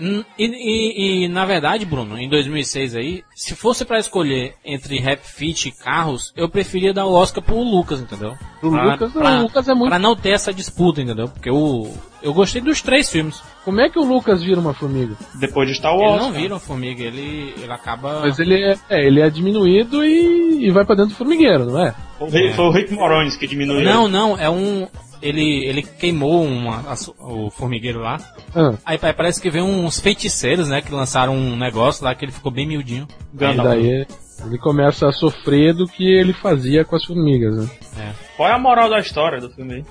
Hum, e, e- e, na verdade, Bruno, em 2006 aí, se fosse pra escolher entre Rap Fit e Carros, eu preferia dar o Oscar pro Lucas, entendeu? O Pra- Lucas, pra- o Lucas é muito. Pra não ter essa disputa, entendeu? Porque eu, eu gostei dos três filmes. Como é que o Lucas vira uma formiga? Depois de Star Ele Wars. não cara. vira uma formiga, ele, ele acaba... Mas ele é, é, ele é diminuído e, e vai pra dentro do formigueiro, não é? Foi o Rick- Foi o Rick Morones que diminuiu. Não, não, é um... Ele, ele queimou uma, a o formigueiro lá. Ah, Aí, aí parece que veio uns feiticeiros, né? Que lançaram um negócio lá que ele ficou bem miudinho. e Gandalf. daí ele começa a sofrer do que ele fazia com as formigas, né? Qual é a moral da história do filme aí?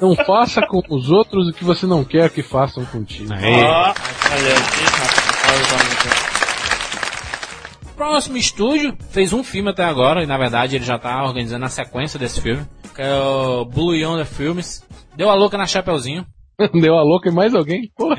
Não faça com os outros o que você não quer que façam contigo. Aí. Ah. Próximo estúdio fez um filme até agora, e na verdade ele já tá organizando a sequência desse filme, é o Blue Yonder Filmes. Deu a louca na Chapeuzinho. Deu a louca e mais alguém? Porra.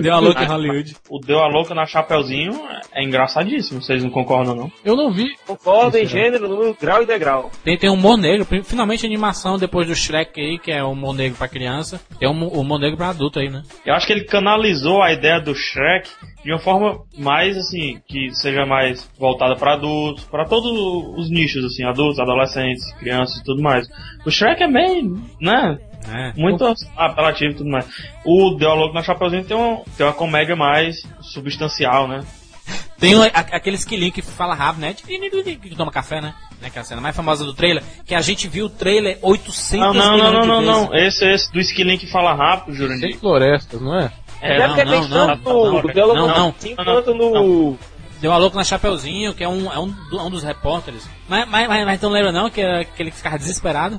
Deu a louca em Hollywood. O Deu a Louca na Chapeuzinho é engraçadíssimo, vocês não concordam não? Eu não vi. Concordo em gênero, número, grau e degrau. Tem, tem um humor negro, finalmente animação depois do Shrek aí, que é o humor negro pra criança. Tem um humor negro pra adulto aí, né? Eu acho que ele canalizou a ideia do Shrek de uma forma mais assim, que seja mais voltada para adultos, para todos os nichos assim, adultos, adolescentes, crianças e tudo mais. O Shrek é bem, né, É. muito apelativo e tudo mais. O Diálogo na Chapeuzinho tem uma, tem uma comédia mais substancial, né? Tem a- aquele esquilinho que fala rápido, né? Que toma café, né? né? Que é a cena mais famosa do trailer, que a gente viu o trailer 800 Não, não, não, milhões não, de não, não. Esse, esse do esquilinho que fala rápido, Sem Jurandir. florestas, não é? É, Deve não, ter não, feito não, tanto não, no diálogo não, não, assim quanto no Deu a louco na Chapeuzinho, que é um, é um, do- um dos repórteres. Mas, mas, mas, mas tu não lembra não que, era que ele ficava desesperado?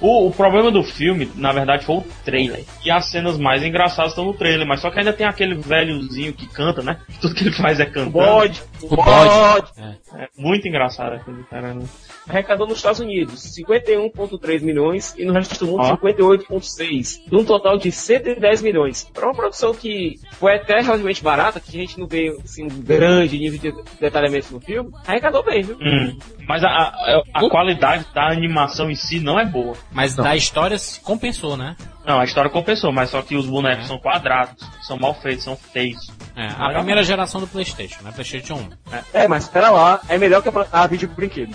O, o problema do filme, na verdade, foi o trailer. E as cenas mais engraçadas estão no trailer, mas só que ainda tem aquele velhozinho que canta, né? Tudo que ele faz é cantar. Bode, O bode. É. É muito engraçado aquele cara. né? Arrecadou nos Estados Unidos 51,3 milhões e no resto do mundo Ó. 58,6. Num total de 110 milhões. Para uma produção que foi até relativamente barata, que a gente não vê assim, um grande nível de detalhamento no filme, arrecadou bem, viu? Hum. Mas a, a, a qualidade da animação em si não é boa. Mas da história se compensou, né? Não, a história compensou, mas só que os bonecos são quadrados, são mal feitos, são feios. É, a primeira geração do Playstation, né? Playstation 1. É, mas espera lá, é melhor que a, a vídeo brinquedo.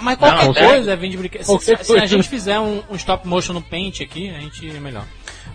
Mas qualquer Não, é. coisa é de brinquedo. Se, se- se a gente fizer um, um stop motion no Paint aqui, a gente é melhor.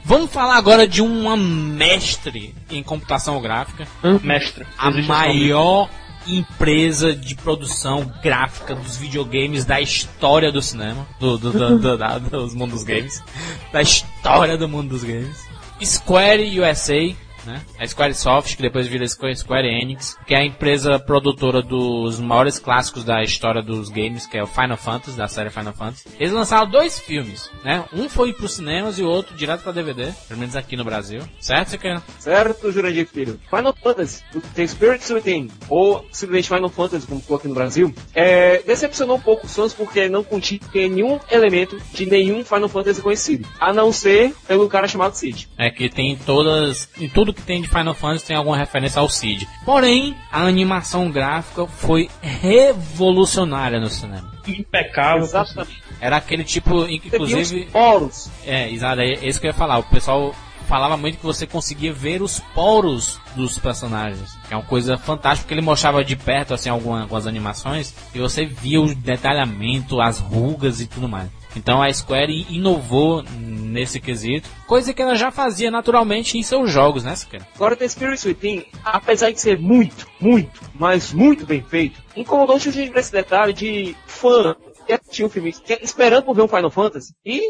Vamos falar agora de uma mestre em computação gráfica. Mestre. A existe maior empresa de produção gráfica dos videogames da história do cinema. Do, do, do, do- da- dos mundos games. Da história do mundo dos games. Square USA. Né? A Squaresoft, que depois vira Square, Enix, que é a empresa produtora dos maiores clássicos da história dos games, que é o Final Fantasy, da série Final Fantasy. Eles lançaram dois filmes, né? Um foi pros cinemas e o outro direto pra DVD, pelo menos aqui no Brasil. Certo, você quer? Certo, Jurandir Filho? Final Fantasy, The Spirit Within, ou simplesmente Final Fantasy, como ficou aqui no Brasil, é, decepcionou um pouco os fãs porque não continha nenhum elemento de nenhum Final Fantasy conhecido, a não ser pelo cara chamado Cid. É que tem todas. Em tudo que tem de Final Fantasy tem alguma referência ao Cid. Porém, a animação gráfica foi revolucionária no cinema. Impecável. Exatamente. Era aquele tipo, inclusive. os poros. É, exato, é isso que eu ia falar. O pessoal falava muito que você conseguia ver os poros dos personagens. Que é uma coisa fantástica, porque ele mostrava de perto, assim, alguma- algumas animações, e você via o detalhamento, as rugas e tudo mais. Então a Square inovou nesse quesito, coisa que ela já fazia naturalmente em seus jogos, né, Siqueira? Agora, The Spirit Within, apesar de ser muito, muito, mas muito bem feito, incomodou justamente por esse detalhe de fã que assistiu o filme que- esperando por ver um Final Fantasy e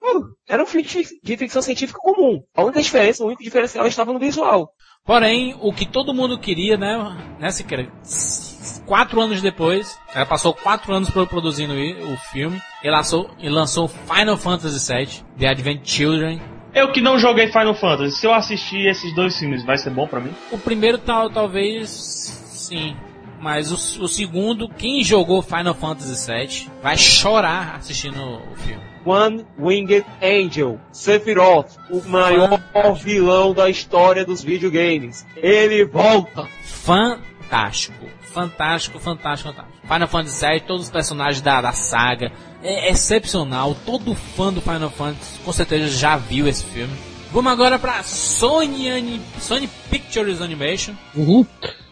pô, era um filme de fic- de ficção científica comum. A única diferença, o único diferencial estava no visual. Porém, o que todo mundo queria, né, né Siqueira? Quatro anos depois, ela passou quatro anos pro- produzindo o filme e lançou, e lançou Final Fantasy VII, The Advent Children. Eu que não joguei Final Fantasy, se eu assistir esses dois filmes, vai ser bom pra mim? O primeiro tal, talvez sim, mas o, o segundo, quem jogou Final Fantasy VII vai chorar assistindo o filme. One Winged Angel, Sephiroth, o maior vilão da história dos videogames. Ele volta. Fantástico, fantástico, fantástico, fantástico. Final Fantasy VII, todos os personagens da, da saga, é excepcional. Todo fã do Final Fantasy com certeza já viu esse filme. Vamos agora pra Sony, Ani- Sony Pictures Animation. Uhum.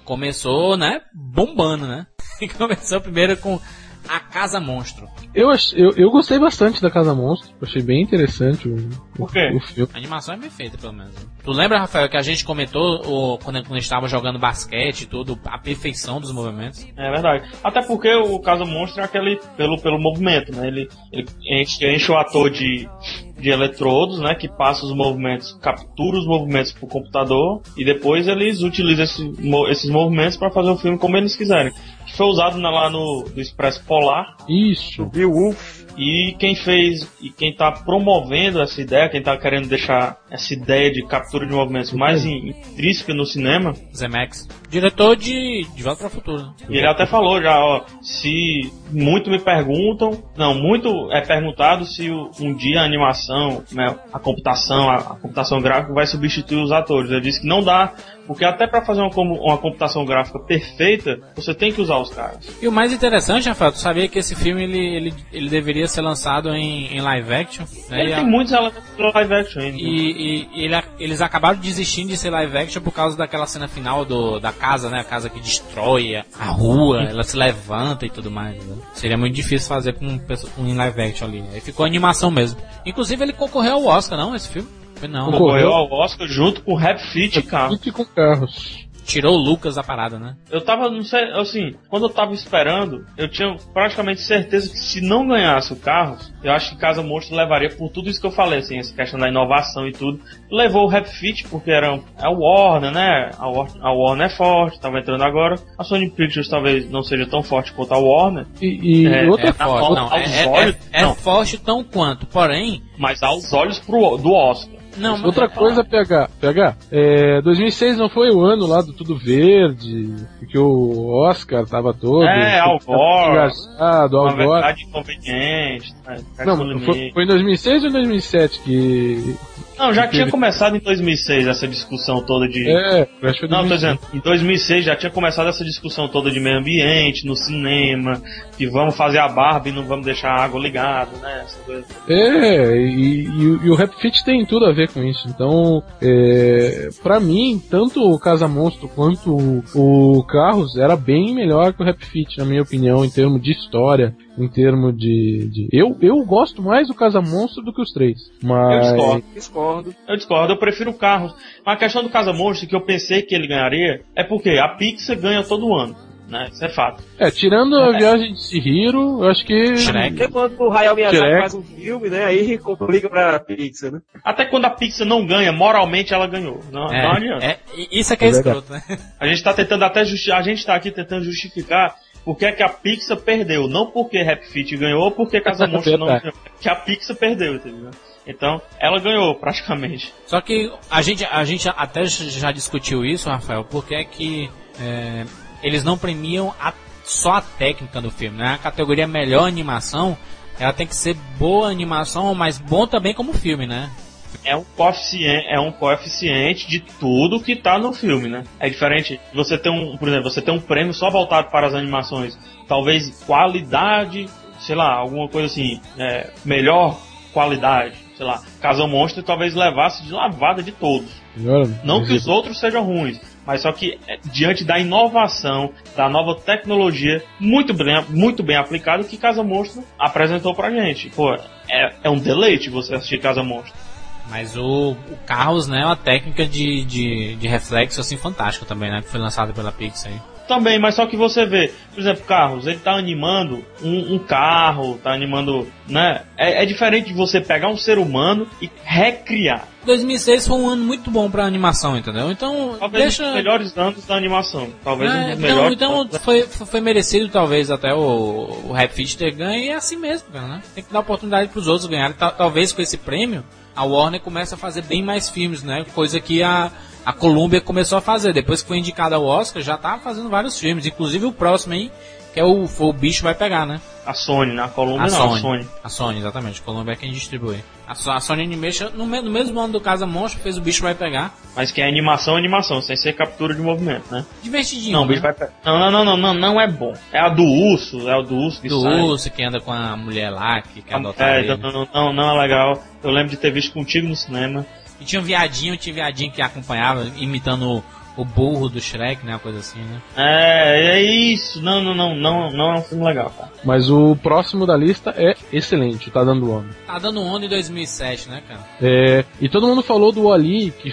Começou, né, bombando, né? Começou primeiro com A Casa Monstro. Eu, eu, eu gostei bastante da Casa Monstro. Achei bem interessante o, Por quê? o filme. A animação é bem feita, pelo menos. Tu lembra, Rafael, que a gente comentou o, quando, quando a gente estava jogando basquete e tudo, a perfeição dos movimentos? É verdade. Até porque o caso monstro é aquele pelo, pelo movimento, né? Ele, ele enche, enche o ator de, de eletrodos, né? Que passa os movimentos, captura os movimentos pro computador e depois eles utilizam esse esses movimentos para fazer o filme como eles quiserem. Que foi usado na- lá no, no Expresso Polar Isso. Viu Wolf? E quem fez e quem tá promovendo essa ideia, quem tá querendo deixar essa ideia de captura de movimentos mais in- intrínseca no cinema, Zemex. Diretor de De Volta para o Futuro. né? E ele até falou já, ó, se muito me perguntam, não, muito é perguntado se um dia a animação, né, a computação, a, a computação gráfica vai substituir os atores. Ele disse que não dá, porque até para fazer uma, uma computação gráfica perfeita, você tem que usar os caras. E o mais interessante, Rafael, tu sabia que esse filme ele, ele, ele deveria ser lançado em, em live action? Né? Ele E, tem a- muitos elementos do live action ainda. e, e- e ele- eles acabaram desistindo de ser live action por causa daquela cena final do, da casa, né? A casa que destrói a, rua, ela se levanta e tudo mais. né? Seria muito difícil fazer com, com em live action ali. Aí ficou animação mesmo. Inclusive ele concorreu ao Oscar, não? Esse filme? Foi não. Concorreu ao Oscar junto com Rap Fit, cara. Fique com carros. tirou o Lucas da parada, né? Eu tava, não sei, assim, quando eu tava esperando, eu tinha praticamente certeza que se não ganhasse o Carros, eu acho que Casa Monstro levaria por tudo isso que eu falei, assim, essa questão da inovação e tudo. Levou o Rap Fit, porque era é o Warner, né? A Warner, a Warner é forte, tava entrando agora. A Sony Pictures talvez não seja tão forte quanto a Warner. E, e É, outra É na forte, não. É, é- é não. forte tão quanto, porém. Mas aos olhos pro, do Oscar. Não, mas- Outra coisa, PH, PH, é, 2006 não foi o ano lá do Tudo Verde, que o Oscar tava todo. É, Al Gore. Engraçado, Al Uma Gore. verdade inconveniente. né? Não, foi, foi em 2006 ou em 2007 que. Não, já tinha começado em 2006 essa discussão toda de. É, acho que Não, tô 2006. dizendo, em 2006 já tinha começado essa discussão toda de meio ambiente, no cinema, que vamos fazer a barba e não vamos deixar a água ligada, né? Essa coisa. É, e, e o- e o Rap Fit tem tudo a ver com isso. Então, é, para mim, tanto o Casa Monstro quanto o, o Carros era bem melhor que o Rap Fit, na minha opinião, em termos de história, em termos de. de- Eu, eu gosto mais do Casa Monstro do que os três. Eu Mas. discordo. Discordo. Eu discordo, eu prefiro carros. Mas a questão do Casa Monstro que eu pensei que ele ganharia é porque a Pixar ganha todo ano, né? Isso é fato. É, tirando a viagem de Chihiro, eu acho que. Shrek. Porque quando o Hayao Miyazaki Shrek. faz um filme, né, aí complica pra Pixar, né? Até quando a Pixar não ganha, moralmente ela ganhou. Não, não adianta. É, é, isso é que é, É escroto, né? A gente tá tentando até justi a gente tá aqui tentando justificar porque é que a Pixar perdeu, não porque Rap Fit ganhou ou porque Casa Monstro não ganhou, que a Pixar perdeu, entendeu? Então, ela ganhou praticamente. Só que a gente, a gente até já discutiu isso, Rafael, porque é que é, eles não premiam a- só a técnica do filme, né? A categoria melhor animação, ela tem que ser boa animação, mas bom também como filme, né? É um coeficiente, é um coeficiente de tudo que tá no filme, né? É diferente. Você tem um, por exemplo, você tem um prêmio só voltado para as animações, talvez qualidade, sei lá, alguma coisa assim, é, melhor qualidade, sei lá. Casa Monstro talvez levasse de lavada de todos. Melhor- Não que os outros sejam ruins, mas só que é, diante da inovação, da nova tecnologia muito bem, muito bem aplicada que Casa Monstro apresentou pra gente. Pô, é, é um deleite você assistir Casa Monstro. Mas o, o Carros, né, é uma técnica de, de, de reflexo assim fantástica também, né? Que foi lançada pela Pixar aí. Também, mas só que você vê, por exemplo, carros, ele tá animando um, um carro, tá animando, né? É, é diferente de você pegar um ser humano e recriar. 2006 foi um ano muito bom pra animação, entendeu? Então, Talvez um deixa... dos melhores anos da animação. Talvez um É, dos então, melhores. então da- foi, foi merecido talvez até o, o Rap Fit ter ganho e é assim mesmo, cara, né? Tem que dar oportunidade pros outros ganharem. Ta- Talvez com esse prêmio a Warner comece a fazer bem mais filmes, né? Coisa que a, a Columbia começou a fazer. Depois que foi indicada ao Oscar, já tá fazendo vários filmes. Inclusive o próximo aí, que é o, o Bicho Vai Pegar, né? A Sony, na Colômbia A não, Sony. a Sony. A Sony, exatamente. A Columbia é quem distribui. A, So- a Sony Animation, no, me- no mesmo ano do Casa Monstro, fez o Bicho Vai Pegar. Mas que é animação, animação, sem ser captura de movimento, né? Divertidinho, Não, né? bicho vai pe- Não, não, não, não, não, não é bom. É a do urso, é o do urso que Do sai. urso que anda com a mulher lá, que quer adotar É, ele. não, não, não, não é legal. Eu lembro de ter visto contigo no cinema. E tinha um viadinho, tinha um viadinho que acompanhava, imitando o, burro do Shrek, né? Uma coisa assim, né? É, é isso. Não, não, não, não, não é um filme legal, cara. Mas o próximo da lista é excelente, tá dando onda. Tá dando onda em 2007, né, cara? É, e todo mundo falou do Wally, que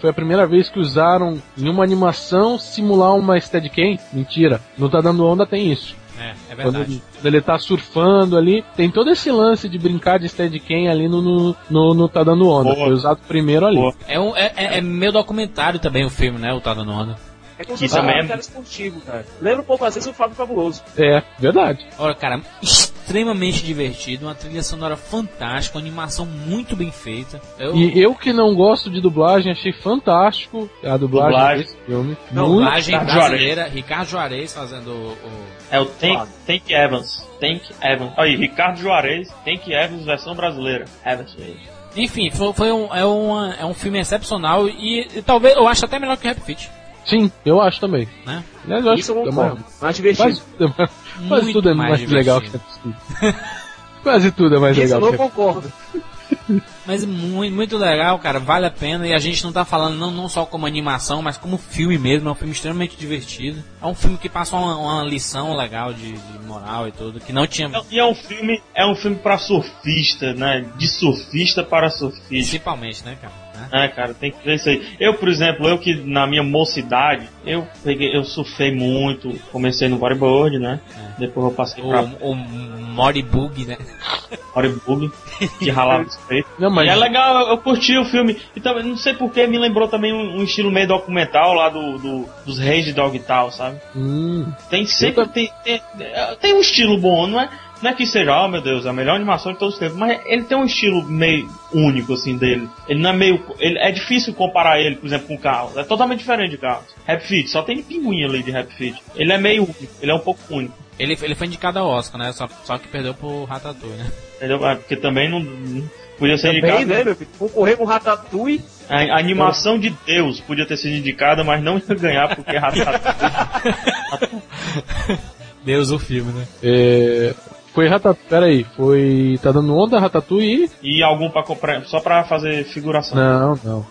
foi a primeira vez que usaram em uma animação simular uma Steadicam. Mentira, no Tá Dando Onda tem isso. É, é Quando verdade. ele, quando ele tá surfando ali, tem todo esse lance de brincar de Steadicam ali no, no, no, no Tá Dando Onda. Boa. Foi usado primeiro ali. Boa. É, um, é, é, é meio documentário também o filme, né? O Tá dando onda. É como Que se também é- um cara esportivo, cara. Lembra um pouco às vezes o Fábio Fabuloso. É, verdade. Olha, cara, extremamente divertido, uma trilha sonora fantástica, uma animação muito bem feita. Eu, E eu que não gosto de dublagem, achei fantástico a dublagem, Dublagem. desse filme. Não, dublagem Ricardo brasileira, Ricardo Juarez fazendo o, o- É o Tank, Tank Evans. Tank Evans. Aí, Ricardo Juarez, Tank Evans, versão brasileira. Evans mesmo. Enfim, foi, foi um, é, uma, é um filme excepcional e, e talvez eu acho até melhor que o Rap Fit, Sim, eu acho também. né? Aliás, eu acho Isso eu é concordo. mais, Mais divertido. quase, tudo é mais- quase tudo é mais mais, legal que. Rap Fit. Quase tudo é mais Isso eu legal não que concordo. Mas muito, muito legal, cara, vale a pena e a gente não tá falando não, não só como animação, mas como filme mesmo, é um filme extremamente divertido. É um filme que passa uma, uma lição legal de, de moral e tudo, que não tinha, E é um filme, é um filme pra surfista, né? De surfista para surfista. principalmente, né, cara? É, cara, tem que ver isso aí. Eu, por exemplo, eu que na minha mocidade, eu peguei, eu surfei muito, comecei no bodyboard, né? Depois eu passei pra O, o Moribug, né? bodyboard, de ralar os peitos. Não, mas E é legal, eu, eu curti o filme. E também, não sei porquê, me lembrou também um, um estilo meio documental lá do, do- dos reis de Dogtown, sabe? Hum, Tem sempre, Eu tem, tem, tem um estilo bom, não é? Não é que seja, oh meu Deus, a melhor animação de todos os tempos, mas ele tem um estilo meio único, assim, dele. Ele não é meio. Ele, é difícil comparar ele, por exemplo, com Carlos. É totalmente diferente de Carlos. Happy Feet, só tem pinguim ali de Happy Feet. Ele é meio único, ele é um pouco único. Ele, ele foi indicado ao Oscar, né? Só, só que perdeu pro Ratatouille, né? Entendeu? É, Porque também não. não Podia ser Também, indicado. né, meu filho? Concorrer com Ratatouille. A, a animação de Deus podia ter sido indicada, mas não ia ganhar porque Ratatouille. Deus o filme, né? é, foi Ratatouille. Pera aí, foi. Tá dando onda Ratatouille e. e algum pra comprar. Só pra fazer figuração. Não, não.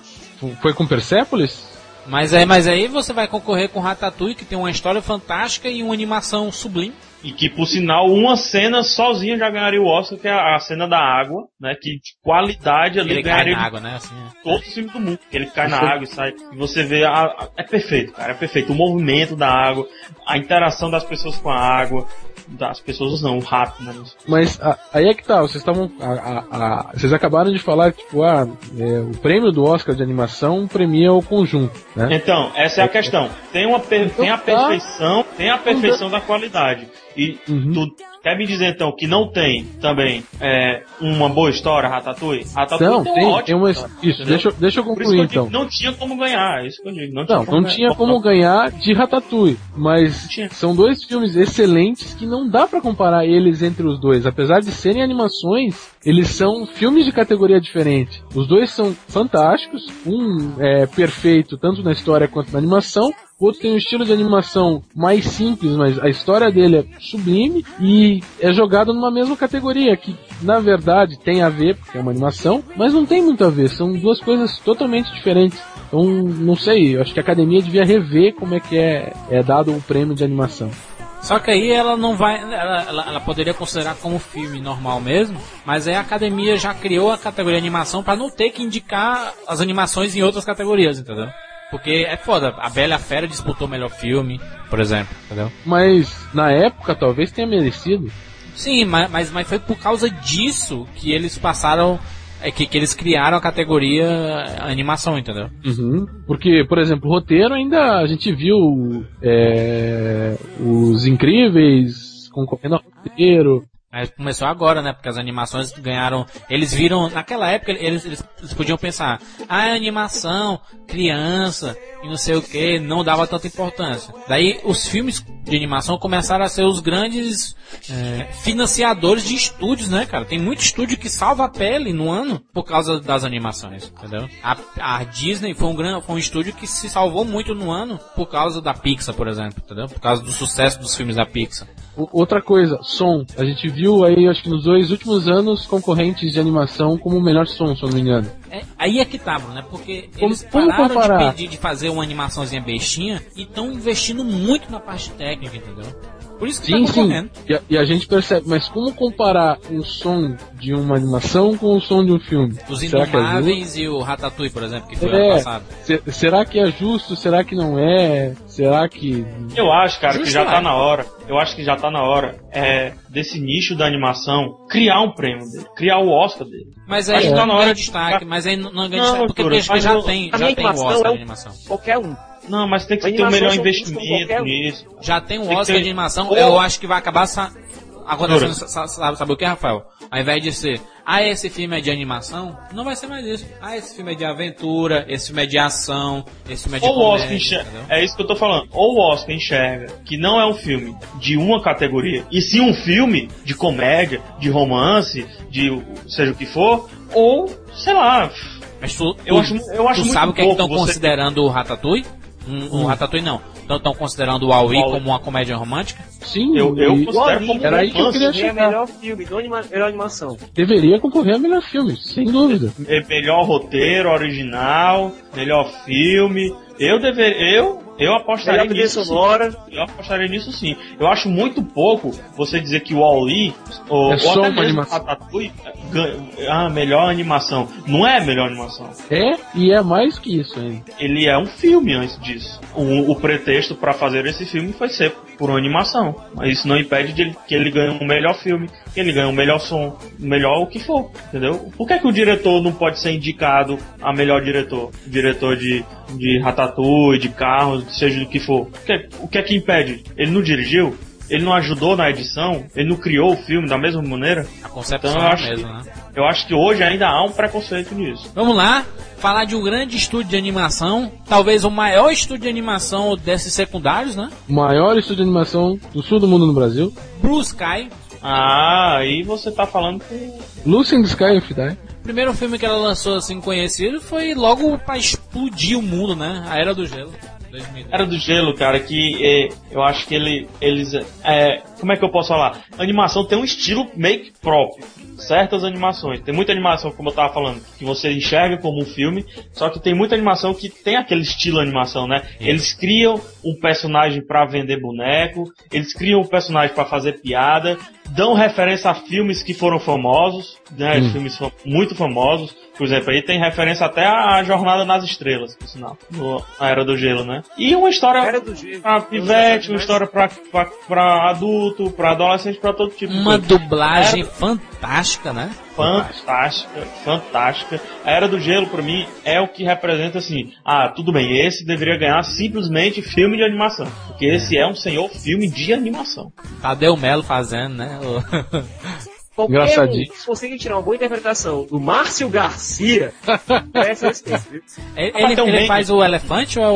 Foi com Persepolis? Mas aí, mas aí você vai concorrer com Ratatouille, que tem uma história fantástica e uma animação sublime. E que, por sinal, uma cena sozinha já ganharia o Oscar, que é a, a cena da água, né? Que de qualidade ali Ele cai ganharia na de água, né? Assim, é. todo o filme do mundo. Que ele cai na água e sai. E você vê. A, a- é perfeito, cara. É perfeito. O movimento da água, a interação das pessoas com a água. Das pessoas não, o rato, né? Mas a- aí é que tá, vocês estavam. a- a- a- Vocês acabaram de falar que, tipo, ah, é, o prêmio do Oscar de animação premia o conjunto, né? Então, essa é a questão. Tem, uma per- tem a tá. perfeição, tem a perfeição da qualidade. E Uhum. tu quer me dizer então que não tem também é, uma boa história, Ratatouille? Ratatouille Não, tem, tem, uma tem uma. história, Isso, entendeu? deixa, eu- deixa eu concluir digo então. que não tinha como ganhar, é isso que eu digo. Não, tinha Não, como não ganhar. tinha como ganhar de Ratatouille, mas Tinha. são dois filmes excelentes que não dá pra comparar eles entre os dois. Apesar de serem animações, eles são filmes de categoria diferente. Os dois são fantásticos, um é perfeito tanto na história quanto na animação. Outro tem um estilo de animação mais simples, mas a história dele é sublime e é jogado numa mesma categoria, que na verdade tem a ver, porque é uma animação, mas não tem muito a ver, são duas coisas totalmente diferentes. Então, não sei, acho que a academia devia rever como é que é, é dado o prêmio de animação. Só que aí ela não vai. Ela, ela, ela poderia considerar como filme normal mesmo, mas aí a academia já criou a categoria animação pra não ter que indicar as animações em outras categorias, entendeu? Porque é foda, a Bela e a Fera disputou o melhor filme, por exemplo, entendeu? Mas na época talvez tenha merecido. Sim, mas, mas, mas foi por causa disso que eles passaram. É que, que eles criaram a categoria animação, entendeu? Uhum. Porque, por exemplo, roteiro ainda a gente viu é, os incríveis concorrendo ao roteiro. Mas começou agora, né? Porque as animações ganharam. Eles viram. Naquela época, eles, eles, podiam pensar: ah, é animação, criança, e não sei o que, não dava tanta importância. Daí os filmes de animação começaram a ser os grandes é, financiadores de estúdios, né, cara? Tem muito estúdio que salva a pele no ano por causa das animações, entendeu? A, a Disney foi um, gran, foi um estúdio que se salvou muito no ano por causa da Pixar, por exemplo, entendeu? Por causa do sucesso dos filmes da Pixar. Outra coisa, som. A gente viu aí, acho que nos dois últimos anos, concorrentes de animação como o melhor som, se eu não me engano. É, aí é que Bruno, né? Porque Como- eles como pararam de comparar? pedir de fazer uma animaçãozinha bestinha e estão investindo muito na parte técnica, entendeu? Por isso que Sim, tá sim. E a, e a gente percebe, mas como comparar o som de uma animação com o som de um filme? Os que é? Indomáveis e o Ratatouille, por exemplo, que foi É. ano passado. Se- será que é justo? Será que não é? Será que. Eu acho, cara, que Justo já é. tá na hora. Eu acho que já tá na hora é, desse nicho da animação criar um prêmio dele, criar o Oscar dele. Mas Acho aí que tá não na ganha hora de- destaque, mas aí não, não ganha Não, destaque porque, porque já eu- tem, já tem o Oscar é de animação. Qualquer um. Não, mas tem que ter o Animação melhor investimento um. nisso. Já tem um Tem Oscar ter- de animação, eu acho que vai acabar sa- acontecendo, sabe, sabe o que, Rafael? Ao invés de ser, ah, esse filme é de animação, não vai ser mais isso. Ah, esse filme é de aventura, esse filme é de ação, esse filme é de Ou o comédia, Oscar enxerga, é isso que eu tô falando. Ou o Oscar enxerga que não é um filme de uma categoria, e sim um filme de comédia, de romance, de seja o que for, ou, sei lá, Mas tu, Eu tu- acho- eu acho tu sabe o que é que estão você- considerando o Ratatouille? Um, um Ratatouille não. Então estão considerando o Wall-E. como uma comédia romântica? Sim, eu, eu considero como Era aí que eu queria É chegar. melhor filme, não anima melhor animação. deveria concorrer a melhor filme, sem dúvida. É melhor roteiro original, melhor filme. Eu deveria, eu Eu apostaria Melhor nisso. sim. sonora. Eu apostaria nisso sim. Eu acho muito pouco você dizer que o Wall-E, ou, É ou só até uma mesmo animação. Ratatouille, ganha- ah, melhor animação. Não é a melhor animação. É, e é mais que isso ainda. Ele é um filme antes disso. O, o pretexto para fazer esse filme foi ser por uma animação. Mas isso não impede de ele- que ele ganhe um melhor filme, que ele ganhe um melhor som, melhor o que for, entendeu? Por que, que o diretor não pode ser indicado a melhor diretor? Diretor de, de Ratatouille, de carros, seja do que for. O que, o que é que impede? Ele não dirigiu? Ele não ajudou na edição? Ele não criou o filme da mesma maneira? A concepção Então, é a acho mesma, né? Eu acho que hoje ainda há um preconceito nisso. Vamos lá, falar de um grande estúdio de animação, talvez o maior estúdio de animação desses secundários, né? O maior estúdio de animação do sul do mundo no Brasil. Blue Sky. Ah, aí você tá falando com Lucy in the Sky of Die. O primeiro filme que ela lançou assim conhecido foi logo pra explodir o mundo, né? A Era do Gelo. 2010. Era do Gelo, cara, que é, eu acho que ele, eles. É, como é que eu posso falar? A animação tem um estilo meio que próprio. Certas animações. Tem muita animação, como eu tava falando, que você enxerga como um filme, só que tem muita animação que tem aquele estilo animação, né? Eles criam um personagem pra vender boneco, eles criam um personagem pra fazer piada, dão referência a filmes que foram famosos, né? Filmes fam- muito famosos. Por exemplo, aí tem referência até à Jornada nas Estrelas, por sinal, no- na Era do Gelo, né? E uma história pra pivete, uma história pra, pra, pra adulto, pra adolescente, pra todo tipo de Uma dublagem Era fantástica, né? fantástica, fantástica. A Era do Gelo, pra mim, é o que representa assim, ah, tudo bem, esse deveria ganhar simplesmente filme de animação. Porque esse é um senhor filme de animação. Tadeu Melo fazendo, né? O- Qualquer Engraçadinho. um, tirar uma boa interpretação do Márcio Garcia, merece respeito, viu? ele um ele Mandy. faz o elefante ou é o,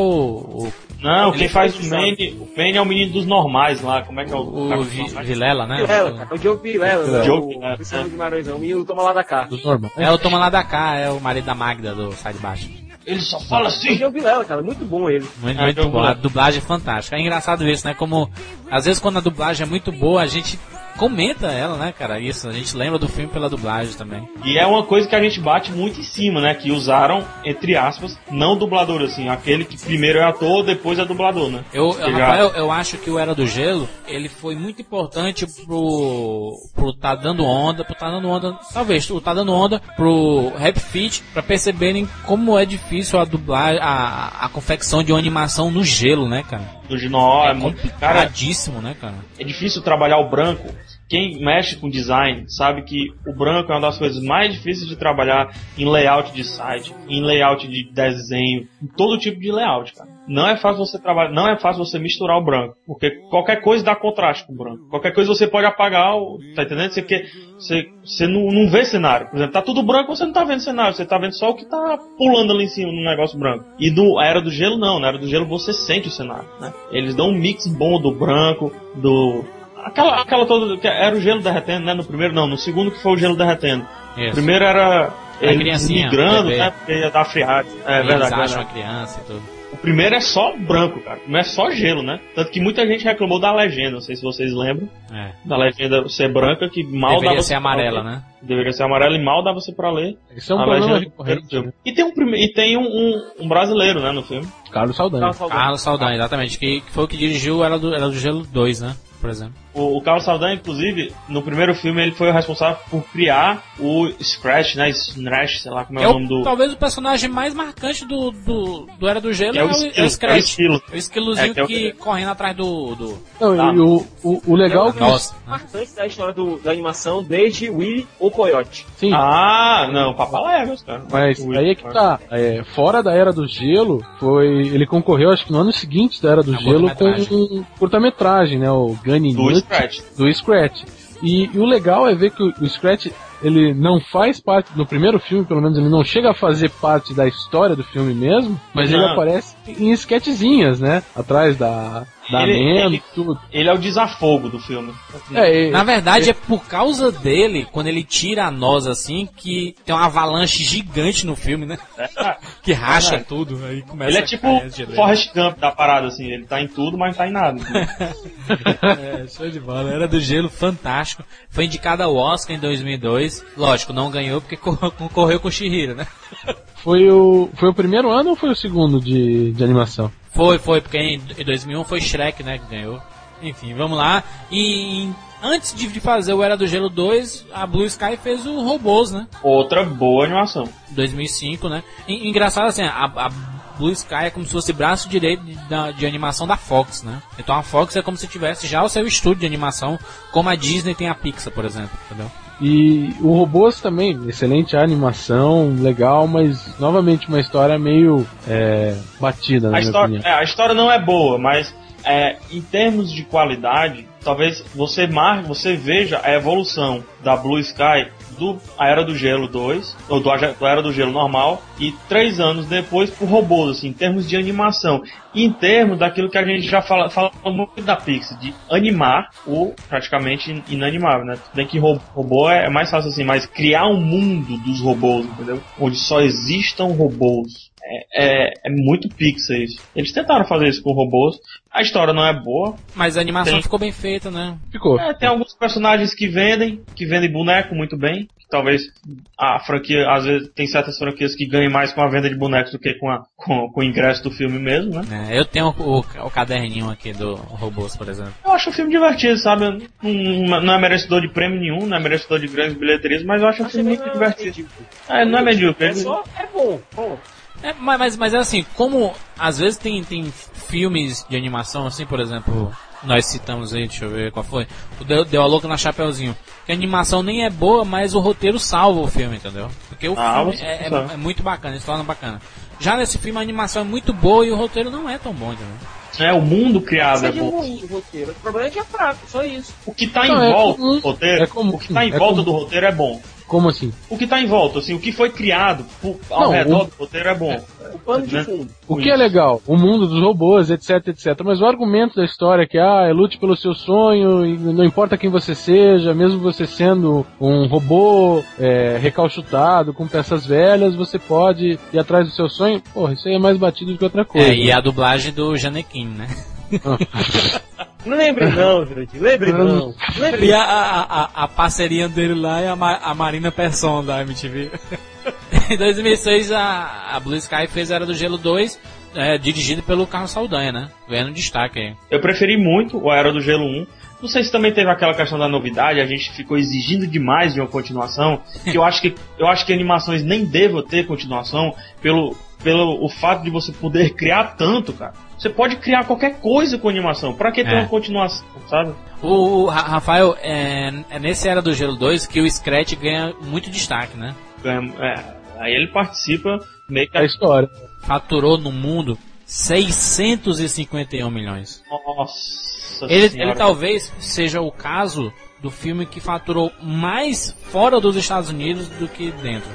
o, Não, Ele quem faz o Manny, o Manny é o menino dos normais lá, como é que é o... o Vi- Vilela, né? Vilela, cara. O Diogo Vilela, né? Diogo O Vilela, Cristiano é. Guimarães, o menino toma lá da cá. Dos normais. É o Toma lá da cá, é o marido da Magda do Sai de Baixo. Ele só fala O assim. Diogo Vilela, cara, muito bom ele. Muito, É, muito bom. A dublagem é fantástica. É engraçado isso, né? Como às vezes quando a dublagem é muito boa, a gente comenta ela, né, cara? Isso, a gente lembra do filme pela dublagem também. E é uma coisa que a gente bate muito em cima, né? Que usaram, entre aspas, não dublador, assim, aquele que primeiro é ator, depois é dublador, né? Eu, já- Rafael, eu acho que o Era do Gelo, ele foi muito importante pro, pro Tá Dando Onda, pro Tá Dando Onda, talvez, o Tá Dando Onda pro Rap Fit, pra perceberem como é difícil a dublagem, a, a confecção de uma animação no gelo, né, cara? Do Ginó, é É muito... Cara, complicadíssimo, né, cara? é difícil trabalhar o branco. Quem mexe com design sabe que o branco é uma das coisas mais difíceis de trabalhar em layout de site, em layout de desenho, em todo tipo de layout, cara. Não é fácil você trabalhar, não é fácil você misturar o branco, porque qualquer coisa dá contraste com o branco. Qualquer coisa você pode apagar, o, tá entendendo? Você quer, você, você não, não vê cenário. Por exemplo, tá tudo branco, você não tá vendo cenário, você tá vendo só o que tá pulando ali em cima no negócio branco. E do a Era do Gelo não, na Era do Gelo você sente o cenário, né? Eles dão um mix bom do branco, do Aquela, aquela toda. que Era o gelo derretendo, né? No primeiro não, no segundo que foi o gelo derretendo. Isso. Primeiro era ele migrando, né? Porque ia dar friagem. É Eles verdade. acham a criança e tudo. O primeiro é só branco, cara. Não é só gelo, né? Tanto que muita gente reclamou da legenda, não sei se vocês lembram. É. Da legenda ser branca, que mal Deveria dava ser pra amarela, ler. né? Deveria ser amarela e mal dava você pra ler. Isso é um a problema recorrente. né? E tem um, prime- e tem um, um, um brasileiro, né, no filme. Carlos Saldanha. Tava falando. Carlos Saldanha, exatamente. Que, que foi o que dirigiu Era do, Era do Gelo 2, né? Por exemplo. O, o Carlos Saldanha, inclusive, no primeiro filme, ele foi o responsável por criar o Scratch, né? Scratch, sei lá como é, É o nome do. talvez o personagem mais marcante do, do, do Era do Gelo É é, o esquilo, é o é o Scratch. esquilo. É o esquilozinho É, que é o- que correndo atrás do. do... Não, Tá. e o, o, o legal é que. Nossa. Marcante da história do- da animação desde Willy o Coyote. Sim, Ah, não, Papaléguas, cara. Mas O- aí é que tá. É, fora da Era do Gelo, foi. Ele concorreu, acho que no ano seguinte da Era do Gelo, com um curta-metragem, né? O Do Scratch. do Scratch. E, e o legal é ver que o, o Scratch ele não faz parte no primeiro filme, pelo menos ele não chega a fazer parte da história do filme mesmo, mas ele Não. aparece em esquetezinhas, né? Atrás da da Ele- ele- tudo. Ele é o desafogo do filme. É, Na verdade, é por causa dele, quando ele tira a nós assim, que tem uma avalanche gigante no filme, né? que racha É. tudo. Aí começa Ele é a tipo geleiras. Forrest Gump da parada, assim. Ele tá em tudo, mas não tá em nada. É, show de bola. Era do gelo, fantástico. Foi indicado ao Oscar em 2002. Lógico, não ganhou porque co- concorreu com o Shihiro, né? Foi o, foi o primeiro ano ou foi o segundo de, de animação? Foi, foi, porque em 2001 foi Shrek, né, que ganhou. Enfim, vamos lá. E antes de fazer o Era do Gelo 2, a Blue Sky fez o Robôs, né? Outra boa animação. 2005, né? E, engraçado assim, a, a Blue Sky é como se fosse braço direito de, de, de, animação da Fox, né? Então a Fox é como se tivesse já o seu estúdio de animação, como a Disney tem a Pixar, por exemplo, entendeu? E o Robôs também, excelente animação, legal, mas novamente uma história meio é, batida, na a minha história, é, a história não é boa, mas é, em termos de qualidade, talvez você marque, você veja a evolução da Blue Sky do a Era do Gelo 2, ou do, do Era do Gelo normal, e três anos depois pro robôs, assim, em termos de animação. E em termos daquilo que a gente já fala, fala muito da Pixar, de animar o praticamente inanimável, né? Tudo bem que robô é mais fácil assim, mas criar um mundo dos robôs, entendeu? Onde só existam robôs. É, é, é, muito Pixar isso. Eles tentaram fazer isso com robôs. A história não é boa. Mas a animação Tem. ficou bem feita, né? Ficou. É, tem alguns personagens que vendem, que vendem boneco muito bem. Talvez a franquia, às vezes, tem certas franquias que ganhem mais com a venda de bonecos do que com, a, com, com o ingresso do filme mesmo, né? É, eu tenho o, o, caderninho aqui do Robôs, por exemplo. Eu acho o filme divertido, sabe? Não, não é merecedor de prêmio nenhum, não é merecedor de grandes bilheterias, mas eu acho o filme muito divertido. É, não é medíocre. É só, é bom, bom. É, mas, mas, mas é assim, como às vezes tem, tem filmes de animação, assim, por exemplo, nós citamos aí, deixa eu ver qual foi, o Deu, Deu a Louca na Chapeuzinho, que a animação nem é boa, mas o roteiro salva o filme, entendeu? Porque o Ah, filme é, é, é muito bacana, se torna bacana. Já nesse filme a animação é muito boa e o roteiro não é tão bom, entendeu? É, o mundo criado é Seja bom. ruim o roteiro. O problema é que é fraco, só isso. O que tá Não, em é volta comum. do roteiro, É comum. o que tá em É volta comum. do roteiro é bom. Como assim? O que tá em volta, assim, o que foi criado por- ao Não, redor o- do roteiro é bom. O pano de Né? fundo. O que é legal? O mundo dos robôs, etc, etc. Mas o argumento da história é que, ah, é lute pelo seu sonho, e não importa quem você seja, mesmo você sendo um robô é, recalchutado, com peças velhas, você pode ir atrás do seu sonho. Porra, isso aí é mais batido do que outra coisa. É, e a dublagem do Janequim, né? Não lembre não, Jurandir. Lembre não. Lembre E a, a, a, a parceria dele lá é a, Ma- a Marina Persson da MTV. em 2006 a, a Blue Sky fez Era do Gelo 2, é, dirigido pelo Carlos Saldanha, né? Vendo destaque aí. Eu preferi muito o Era do Gelo 1. Não sei se também teve aquela questão da novidade, a gente ficou exigindo demais de uma continuação, que eu acho que eu acho que animações nem devam ter continuação pelo pelo o fato de você poder criar tanto, cara. Você pode criar qualquer coisa com animação. Pra que ter É. uma continuação, sabe? O, o Ra- Rafael, é, é nesse Era do Gelo 2 que o Scratch ganha muito destaque, né? Ganha- é, aí ele participa meio que É a história. Faturou no mundo 651 milhões. Nossa Ele, senhora. ele talvez seja o caso do filme que faturou mais fora dos Estados Unidos do que dentro.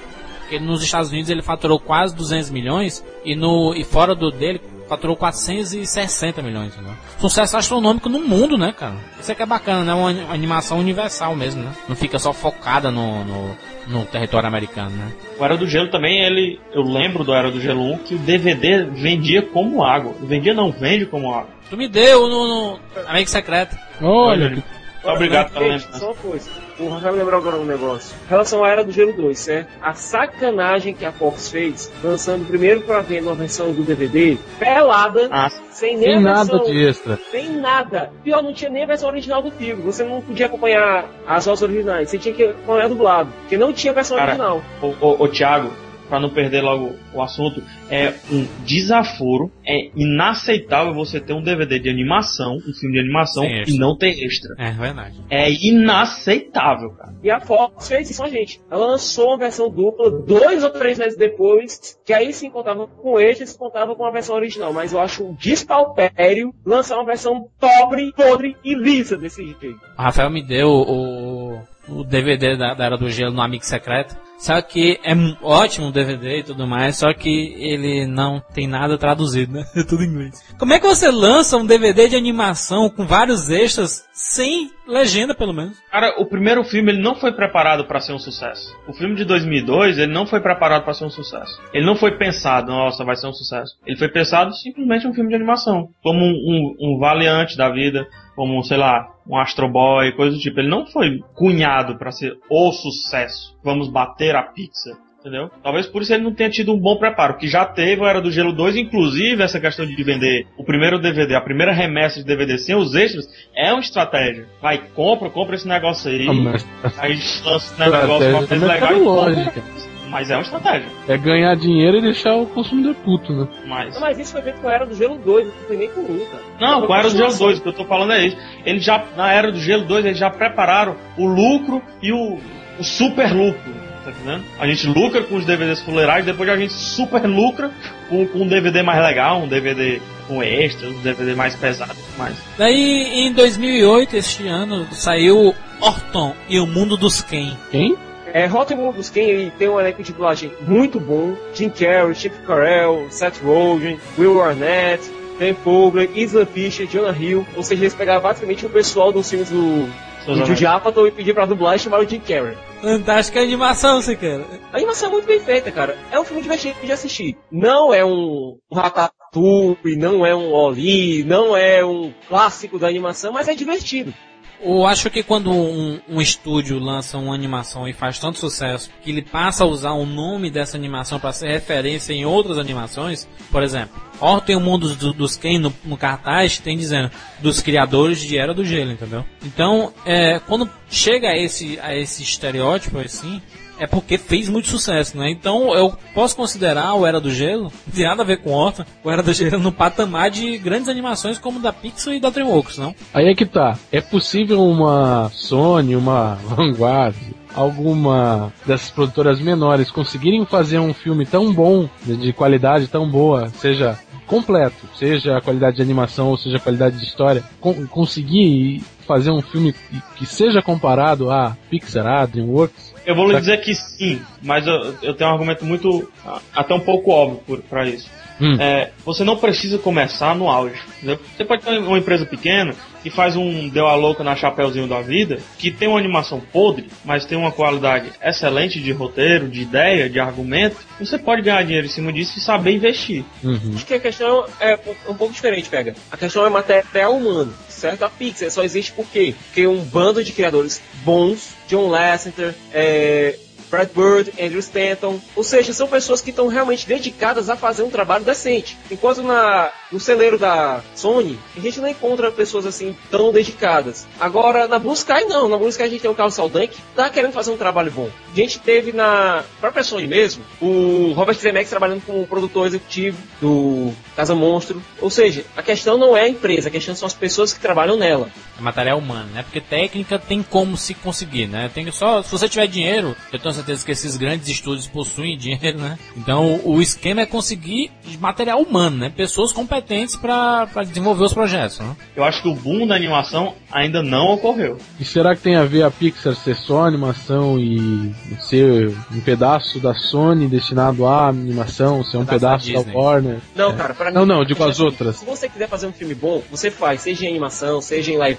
Porque nos Estados Unidos ele faturou quase 200 milhões e, no, e fora do dele faturou 460 milhões. Entendeu? Sucesso astronômico no mundo, né, cara? Isso é que é bacana, né? Uma ani- animação universal mesmo, né? Não fica só focada no, no, no território americano, né? O Era do Gelo também, ele, eu lembro do Era do Gelo 1 que o DVD vendia como água. Vendia não, vende como água. Tu me deu no, no Amigo Secreto. Olha, Muito obrigado pela Gente, lembrança. só uma coisa. O Rafael me lembrou agora um negócio. Em relação à Era do Gelo 2, certo? A sacanagem que a Fox fez, lançando primeiro pra venda uma versão do DVD, pelada, Ah, sem nem nada versão... de extra. Sem nada. Pior, não tinha nem a versão original do filme. Você não podia acompanhar as vozes originais. Você tinha que acompanhar dublado. Porque não tinha versão Cara, original. Ô, ô, ô Thiago, pra não perder logo o assunto, é um desaforo, é inaceitável você ter um DVD de animação, um filme de animação, e não ter extra. É verdade. É inaceitável, cara. E a Fox fez isso gente. Ela lançou uma versão dupla dois ou três meses depois, que aí sim contava com extras, contava com a versão original. Mas eu acho um despalpério lançar uma versão pobre, podre e lisa desse jeito. O Rafael me deu o, o DVD da, da Era do Gelo no Amigo Secreto. Só que é ótimo o DVD e tudo mais, só que ele não tem nada traduzido, né? É tudo em inglês. Como é que você lança um DVD de animação com vários extras sem legenda, pelo menos? Cara, o primeiro filme ele não foi preparado pra ser um sucesso. O filme de 2002 ele não foi preparado pra ser um sucesso. Ele não foi pensado, nossa, vai ser um sucesso. Ele foi pensado simplesmente um filme de animação, como um, um, um Valiant da vida, como sei lá, um Astro Boy, coisa do tipo. Ele não foi cunhado pra ser o sucesso. Vamos bater a pizza. Entendeu? Talvez por isso ele não tenha tido um bom preparo, que já teve a Era do Gelo 2, inclusive essa questão de vender o primeiro DVD, a primeira remessa de DVD sem os extras, é uma estratégia. Vai, compra, compra esse negócio aí, Ah, aí lança esse negócio também é legal e lógica. Mas é uma estratégia. É ganhar dinheiro e deixar o consumidor puto, né? Mas... Não, mas isso foi feito com a Era do Gelo 2, não foi nem com cara. Não, com a Era do Gelo 2, o que eu tô falando é isso. Eles já, na Era do Gelo 2, eles já prepararam o lucro e o, o super lucro. Tá entendendo? A gente lucra com os DVDs fuleirais, depois a gente super lucra com, com um DVD mais legal, um DVD com extras, um DVD mais pesado e mais. Daí, em 2008, este ano, saiu Orton e o Mundo dos Ken. Quem? É, Rotten Mobius Ken ele tem um elenco de dublagem muito bom. Jim Carrey, Chip Carell, Seth Rogen, Will Arnett, Dan Fogler, Isla Fisher, Jonah Hill. Ou seja, eles pegaram basicamente o pessoal dos filmes do, do Jude Apatow e pediram pra dublar e chamaram o Jim Carrey. Fantástica animação, você cara. A animação é muito bem feita, cara. É um filme divertido de assistir. Não é um, um Ratatouille, não é um Oli, não é um clássico da animação, mas é divertido. Eu acho que quando um, um estúdio lança uma animação e faz tanto sucesso que ele passa a usar o nome dessa animação para ser referência em outras animações, por exemplo, Ó tem o mundo dos, dos Ken no, no cartaz, tem dizendo dos criadores de Era do Gelo, entendeu? Então, é, quando chega a esse, a esse estereótipo assim, é porque fez muito sucesso, né? Então eu posso considerar o Era do Gelo, não tem nada a ver com Horton, o Era do Gelo no patamar de grandes animações como da Pixar e da DreamWorks, não? Aí é que tá. É possível uma Sony, uma Vanguard, alguma dessas produtoras menores conseguirem fazer um filme tão bom, de qualidade tão boa, seja completo, seja a qualidade de animação ou seja a qualidade de história, con- conseguir fazer um filme que- seja comparado a Pixar, a DreamWorks? Eu vou lhe dizer que sim, mas eu, eu tenho um argumento muito, até um pouco óbvio pra isso. Hum. É, você não precisa começar no auge. entendeu? Você pode ter uma empresa pequena que faz um deu a louca na chapéuzinho da vida, que tem uma animação podre, mas tem uma qualidade excelente de roteiro, de ideia, de argumento. Você pode ganhar dinheiro em cima disso e saber investir. Uhum. Acho que a questão é um pouco diferente, pega. A questão é material humano, certo? A Pixar só existe por quê? Porque um bando de criadores bons, John Lasseter, é, Brad Bird, Andrew Stanton, ou seja, são pessoas que estão realmente dedicadas a fazer um trabalho decente. Enquanto na, no celeiro da Sony, a gente não encontra pessoas assim tão dedicadas. Agora, na Blue Sky não, na Blue Sky a gente tem o Carlos Saldanha que tá querendo fazer um trabalho bom. A gente teve na própria Sony mesmo, o Robert Zemeckis trabalhando como produtor executivo do Casa Monstro. Ou seja, a questão não é a empresa, a questão são as pessoas que trabalham nela. É material humano, né? Porque técnica tem como se conseguir, né? Tem só, se você tiver dinheiro, eu tenho certeza que esses grandes estúdios possuem dinheiro, né? Então o esquema é conseguir material humano, né? Pessoas competentes para desenvolver os projetos, né? Eu acho que o boom da animação ainda não ocorreu. E será que tem a ver a Pixar ser só animação e ser um pedaço da Sony destinado à animação, ser um Pedaço pedaço da da. Warner? Não, cara, pra Não, mim- não, digo as outras. Se você quiser fazer um filme bom, você faz, seja em animação, seja em live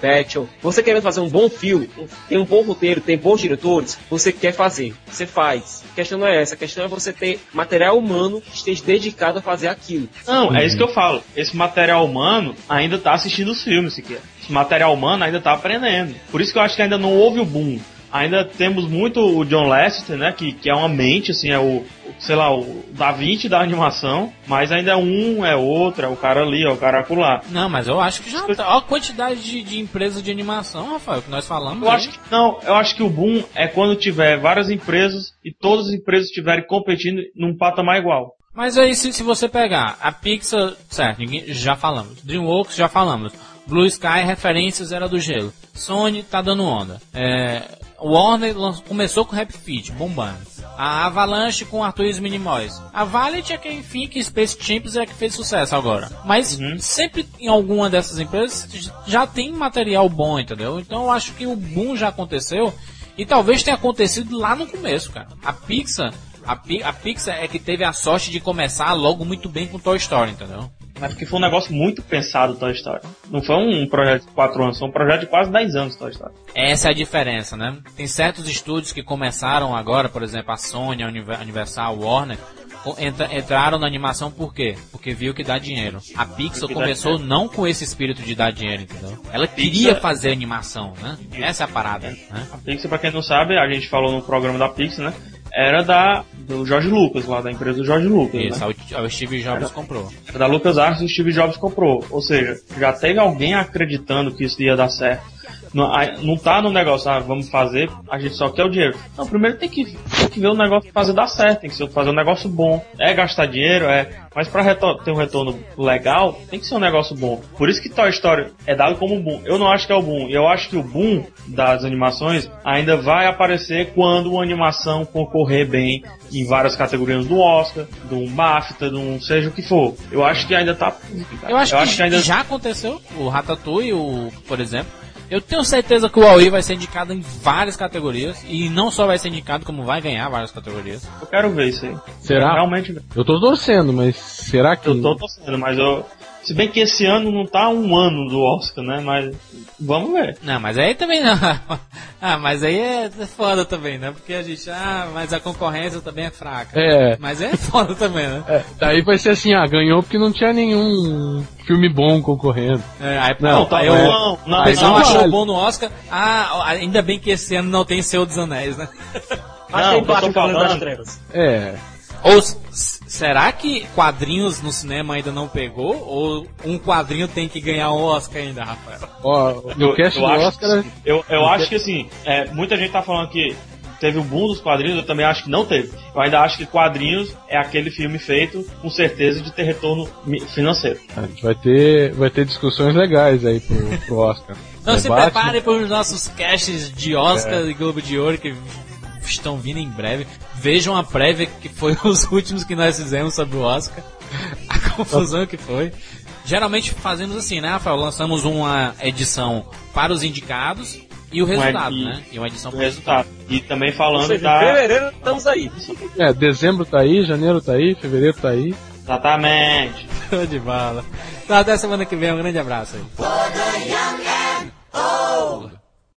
Você querendo fazer um bom filme, tem um bom roteiro, tem bons diretores, você quer fazer, você faz. A questão não é essa, a questão é você ter material humano que esteja dedicado a fazer aquilo. Não, é isso que eu falo. Esse material humano ainda tá assistindo os filmes sequer. Esse material humano ainda tá aprendendo. Por isso que eu acho que ainda não houve o boom. Ainda temos muito o John Lasseter, né? Que, que é uma mente, assim, é o, sei lá, o Da Vinci da animação. Mas ainda é um, é outro, é o cara ali, é o cara acolá. Não, mas eu acho que já tá. Olha a quantidade de, de empresas de animação, Rafael, que nós falamos. Eu aí. acho que não, eu acho que o boom é quando tiver várias empresas e todas as empresas estiverem competindo num patamar igual. Mas aí, se, se você pegar a Pixar, certo, ninguém, já falamos. DreamWorks, já falamos. Blue Sky, referências era do gelo. Sony tá dando onda. É, Warner começou com Rap Fit, bombando. A Avalanche com Arthur e os Minimoys. A Valiant é que, enfim, que Space Champions é que fez sucesso agora. Mas sempre em alguma dessas empresas já tem material bom, entendeu? Então eu acho que o boom já aconteceu. E talvez tenha acontecido lá no começo, cara. A Pixar, a, a Pixar é que teve a sorte de começar logo muito bem com Toy Story, entendeu? Mas porque foi um negócio muito pensado Toy Story. Não foi um projeto de 4 anos, foi um projeto de quase 10 anos Toy Story. Essa é a diferença, né? Tem certos estúdios que começaram agora, por exemplo, a Sony, a Univer- Universal, a Warner, entraram na animação por quê? Porque viu que dá dinheiro. A Pixar começou não com esse espírito de dar dinheiro, entendeu? Ela queria fazer animação, né? Essa é a parada, né? A Pixar, pra quem não sabe, a gente falou no programa da Pixar, né? Era da do George Lucas, lá da empresa do George Lucas. Isso, né? o- Steve Jobs comprou. Era da LucasArts e o Steve Jobs comprou. Ou seja, já teve alguém acreditando que isso ia dar certo. Não, não tá no negócio, ah, vamos fazer, a gente só quer o dinheiro. Não, primeiro tem que, tem que ver o negócio fazer dar certo, tem que fazer um negócio bom. É gastar dinheiro, é. Mas pra retor- ter um retorno legal, tem que ser um negócio bom. Por isso que Toy Story é dado como boom. Eu não acho que é o boom. Eu acho que o boom das animações ainda vai aparecer quando uma animação concorrer bem em várias categorias do Oscar, um BAFTA, de um seja o que for. Eu acho que ainda tá. Eu acho, que, ainda já aconteceu, o Ratatouille, o, por exemplo. Eu tenho certeza que o Huawei vai ser indicado em várias categorias. E não só vai ser indicado, como vai ganhar várias categorias. Eu quero ver isso aí. Será? Realmente, Eu tô torcendo, mas será que. eu tô torcendo, mas eu. Se bem que esse ano não tá um ano do Oscar, né? Mas vamos ver. Não, mas aí também não. ah, mas aí é foda também, né? Porque a gente, ah, mas a concorrência também é fraca. É. Mas é foda também, né? É, daí vai ser assim, ah, ganhou porque não tinha nenhum filme bom concorrendo. É, aí, Não, aí não, o- não, não, o pessoal não achou vale. bom no Oscar. Ah, ainda bem que esse ano não tem Senhor dos Anéis, né? Mas Não, tem eu tô Batman Cavaleiro das falando- Trevas. É. Ou será que quadrinhos no cinema ainda não pegou? Ou um quadrinho tem que ganhar um Oscar ainda, Rafael? Ó, no Eu- cast eu do acho Oscar. que- Eu, eu acho que assim, é, muita gente tá falando que teve o boom dos quadrinhos, eu também acho que não teve. Eu ainda acho que quadrinhos é aquele filme feito com certeza de ter retorno financeiro. A gente vai ter, vai ter discussões legais aí pro, pro Oscar. Então se Debate. preparem para os nossos casts de Oscar e Globo de Ouro que estão vindo em breve. Vejam a prévia que foi os últimos que nós fizemos sobre o Oscar. A confusão que foi. Geralmente fazemos assim, né, Rafael? Lançamos uma edição para os indicados e o resultado, e- né? E uma edição para o resultado. resultado. E também falando seja, em da. fevereiro estamos aí. É, dezembro tá aí, janeiro tá aí, fevereiro tá aí. Exatamente. Show de bala. Então até semana que vem, um grande abraço aí.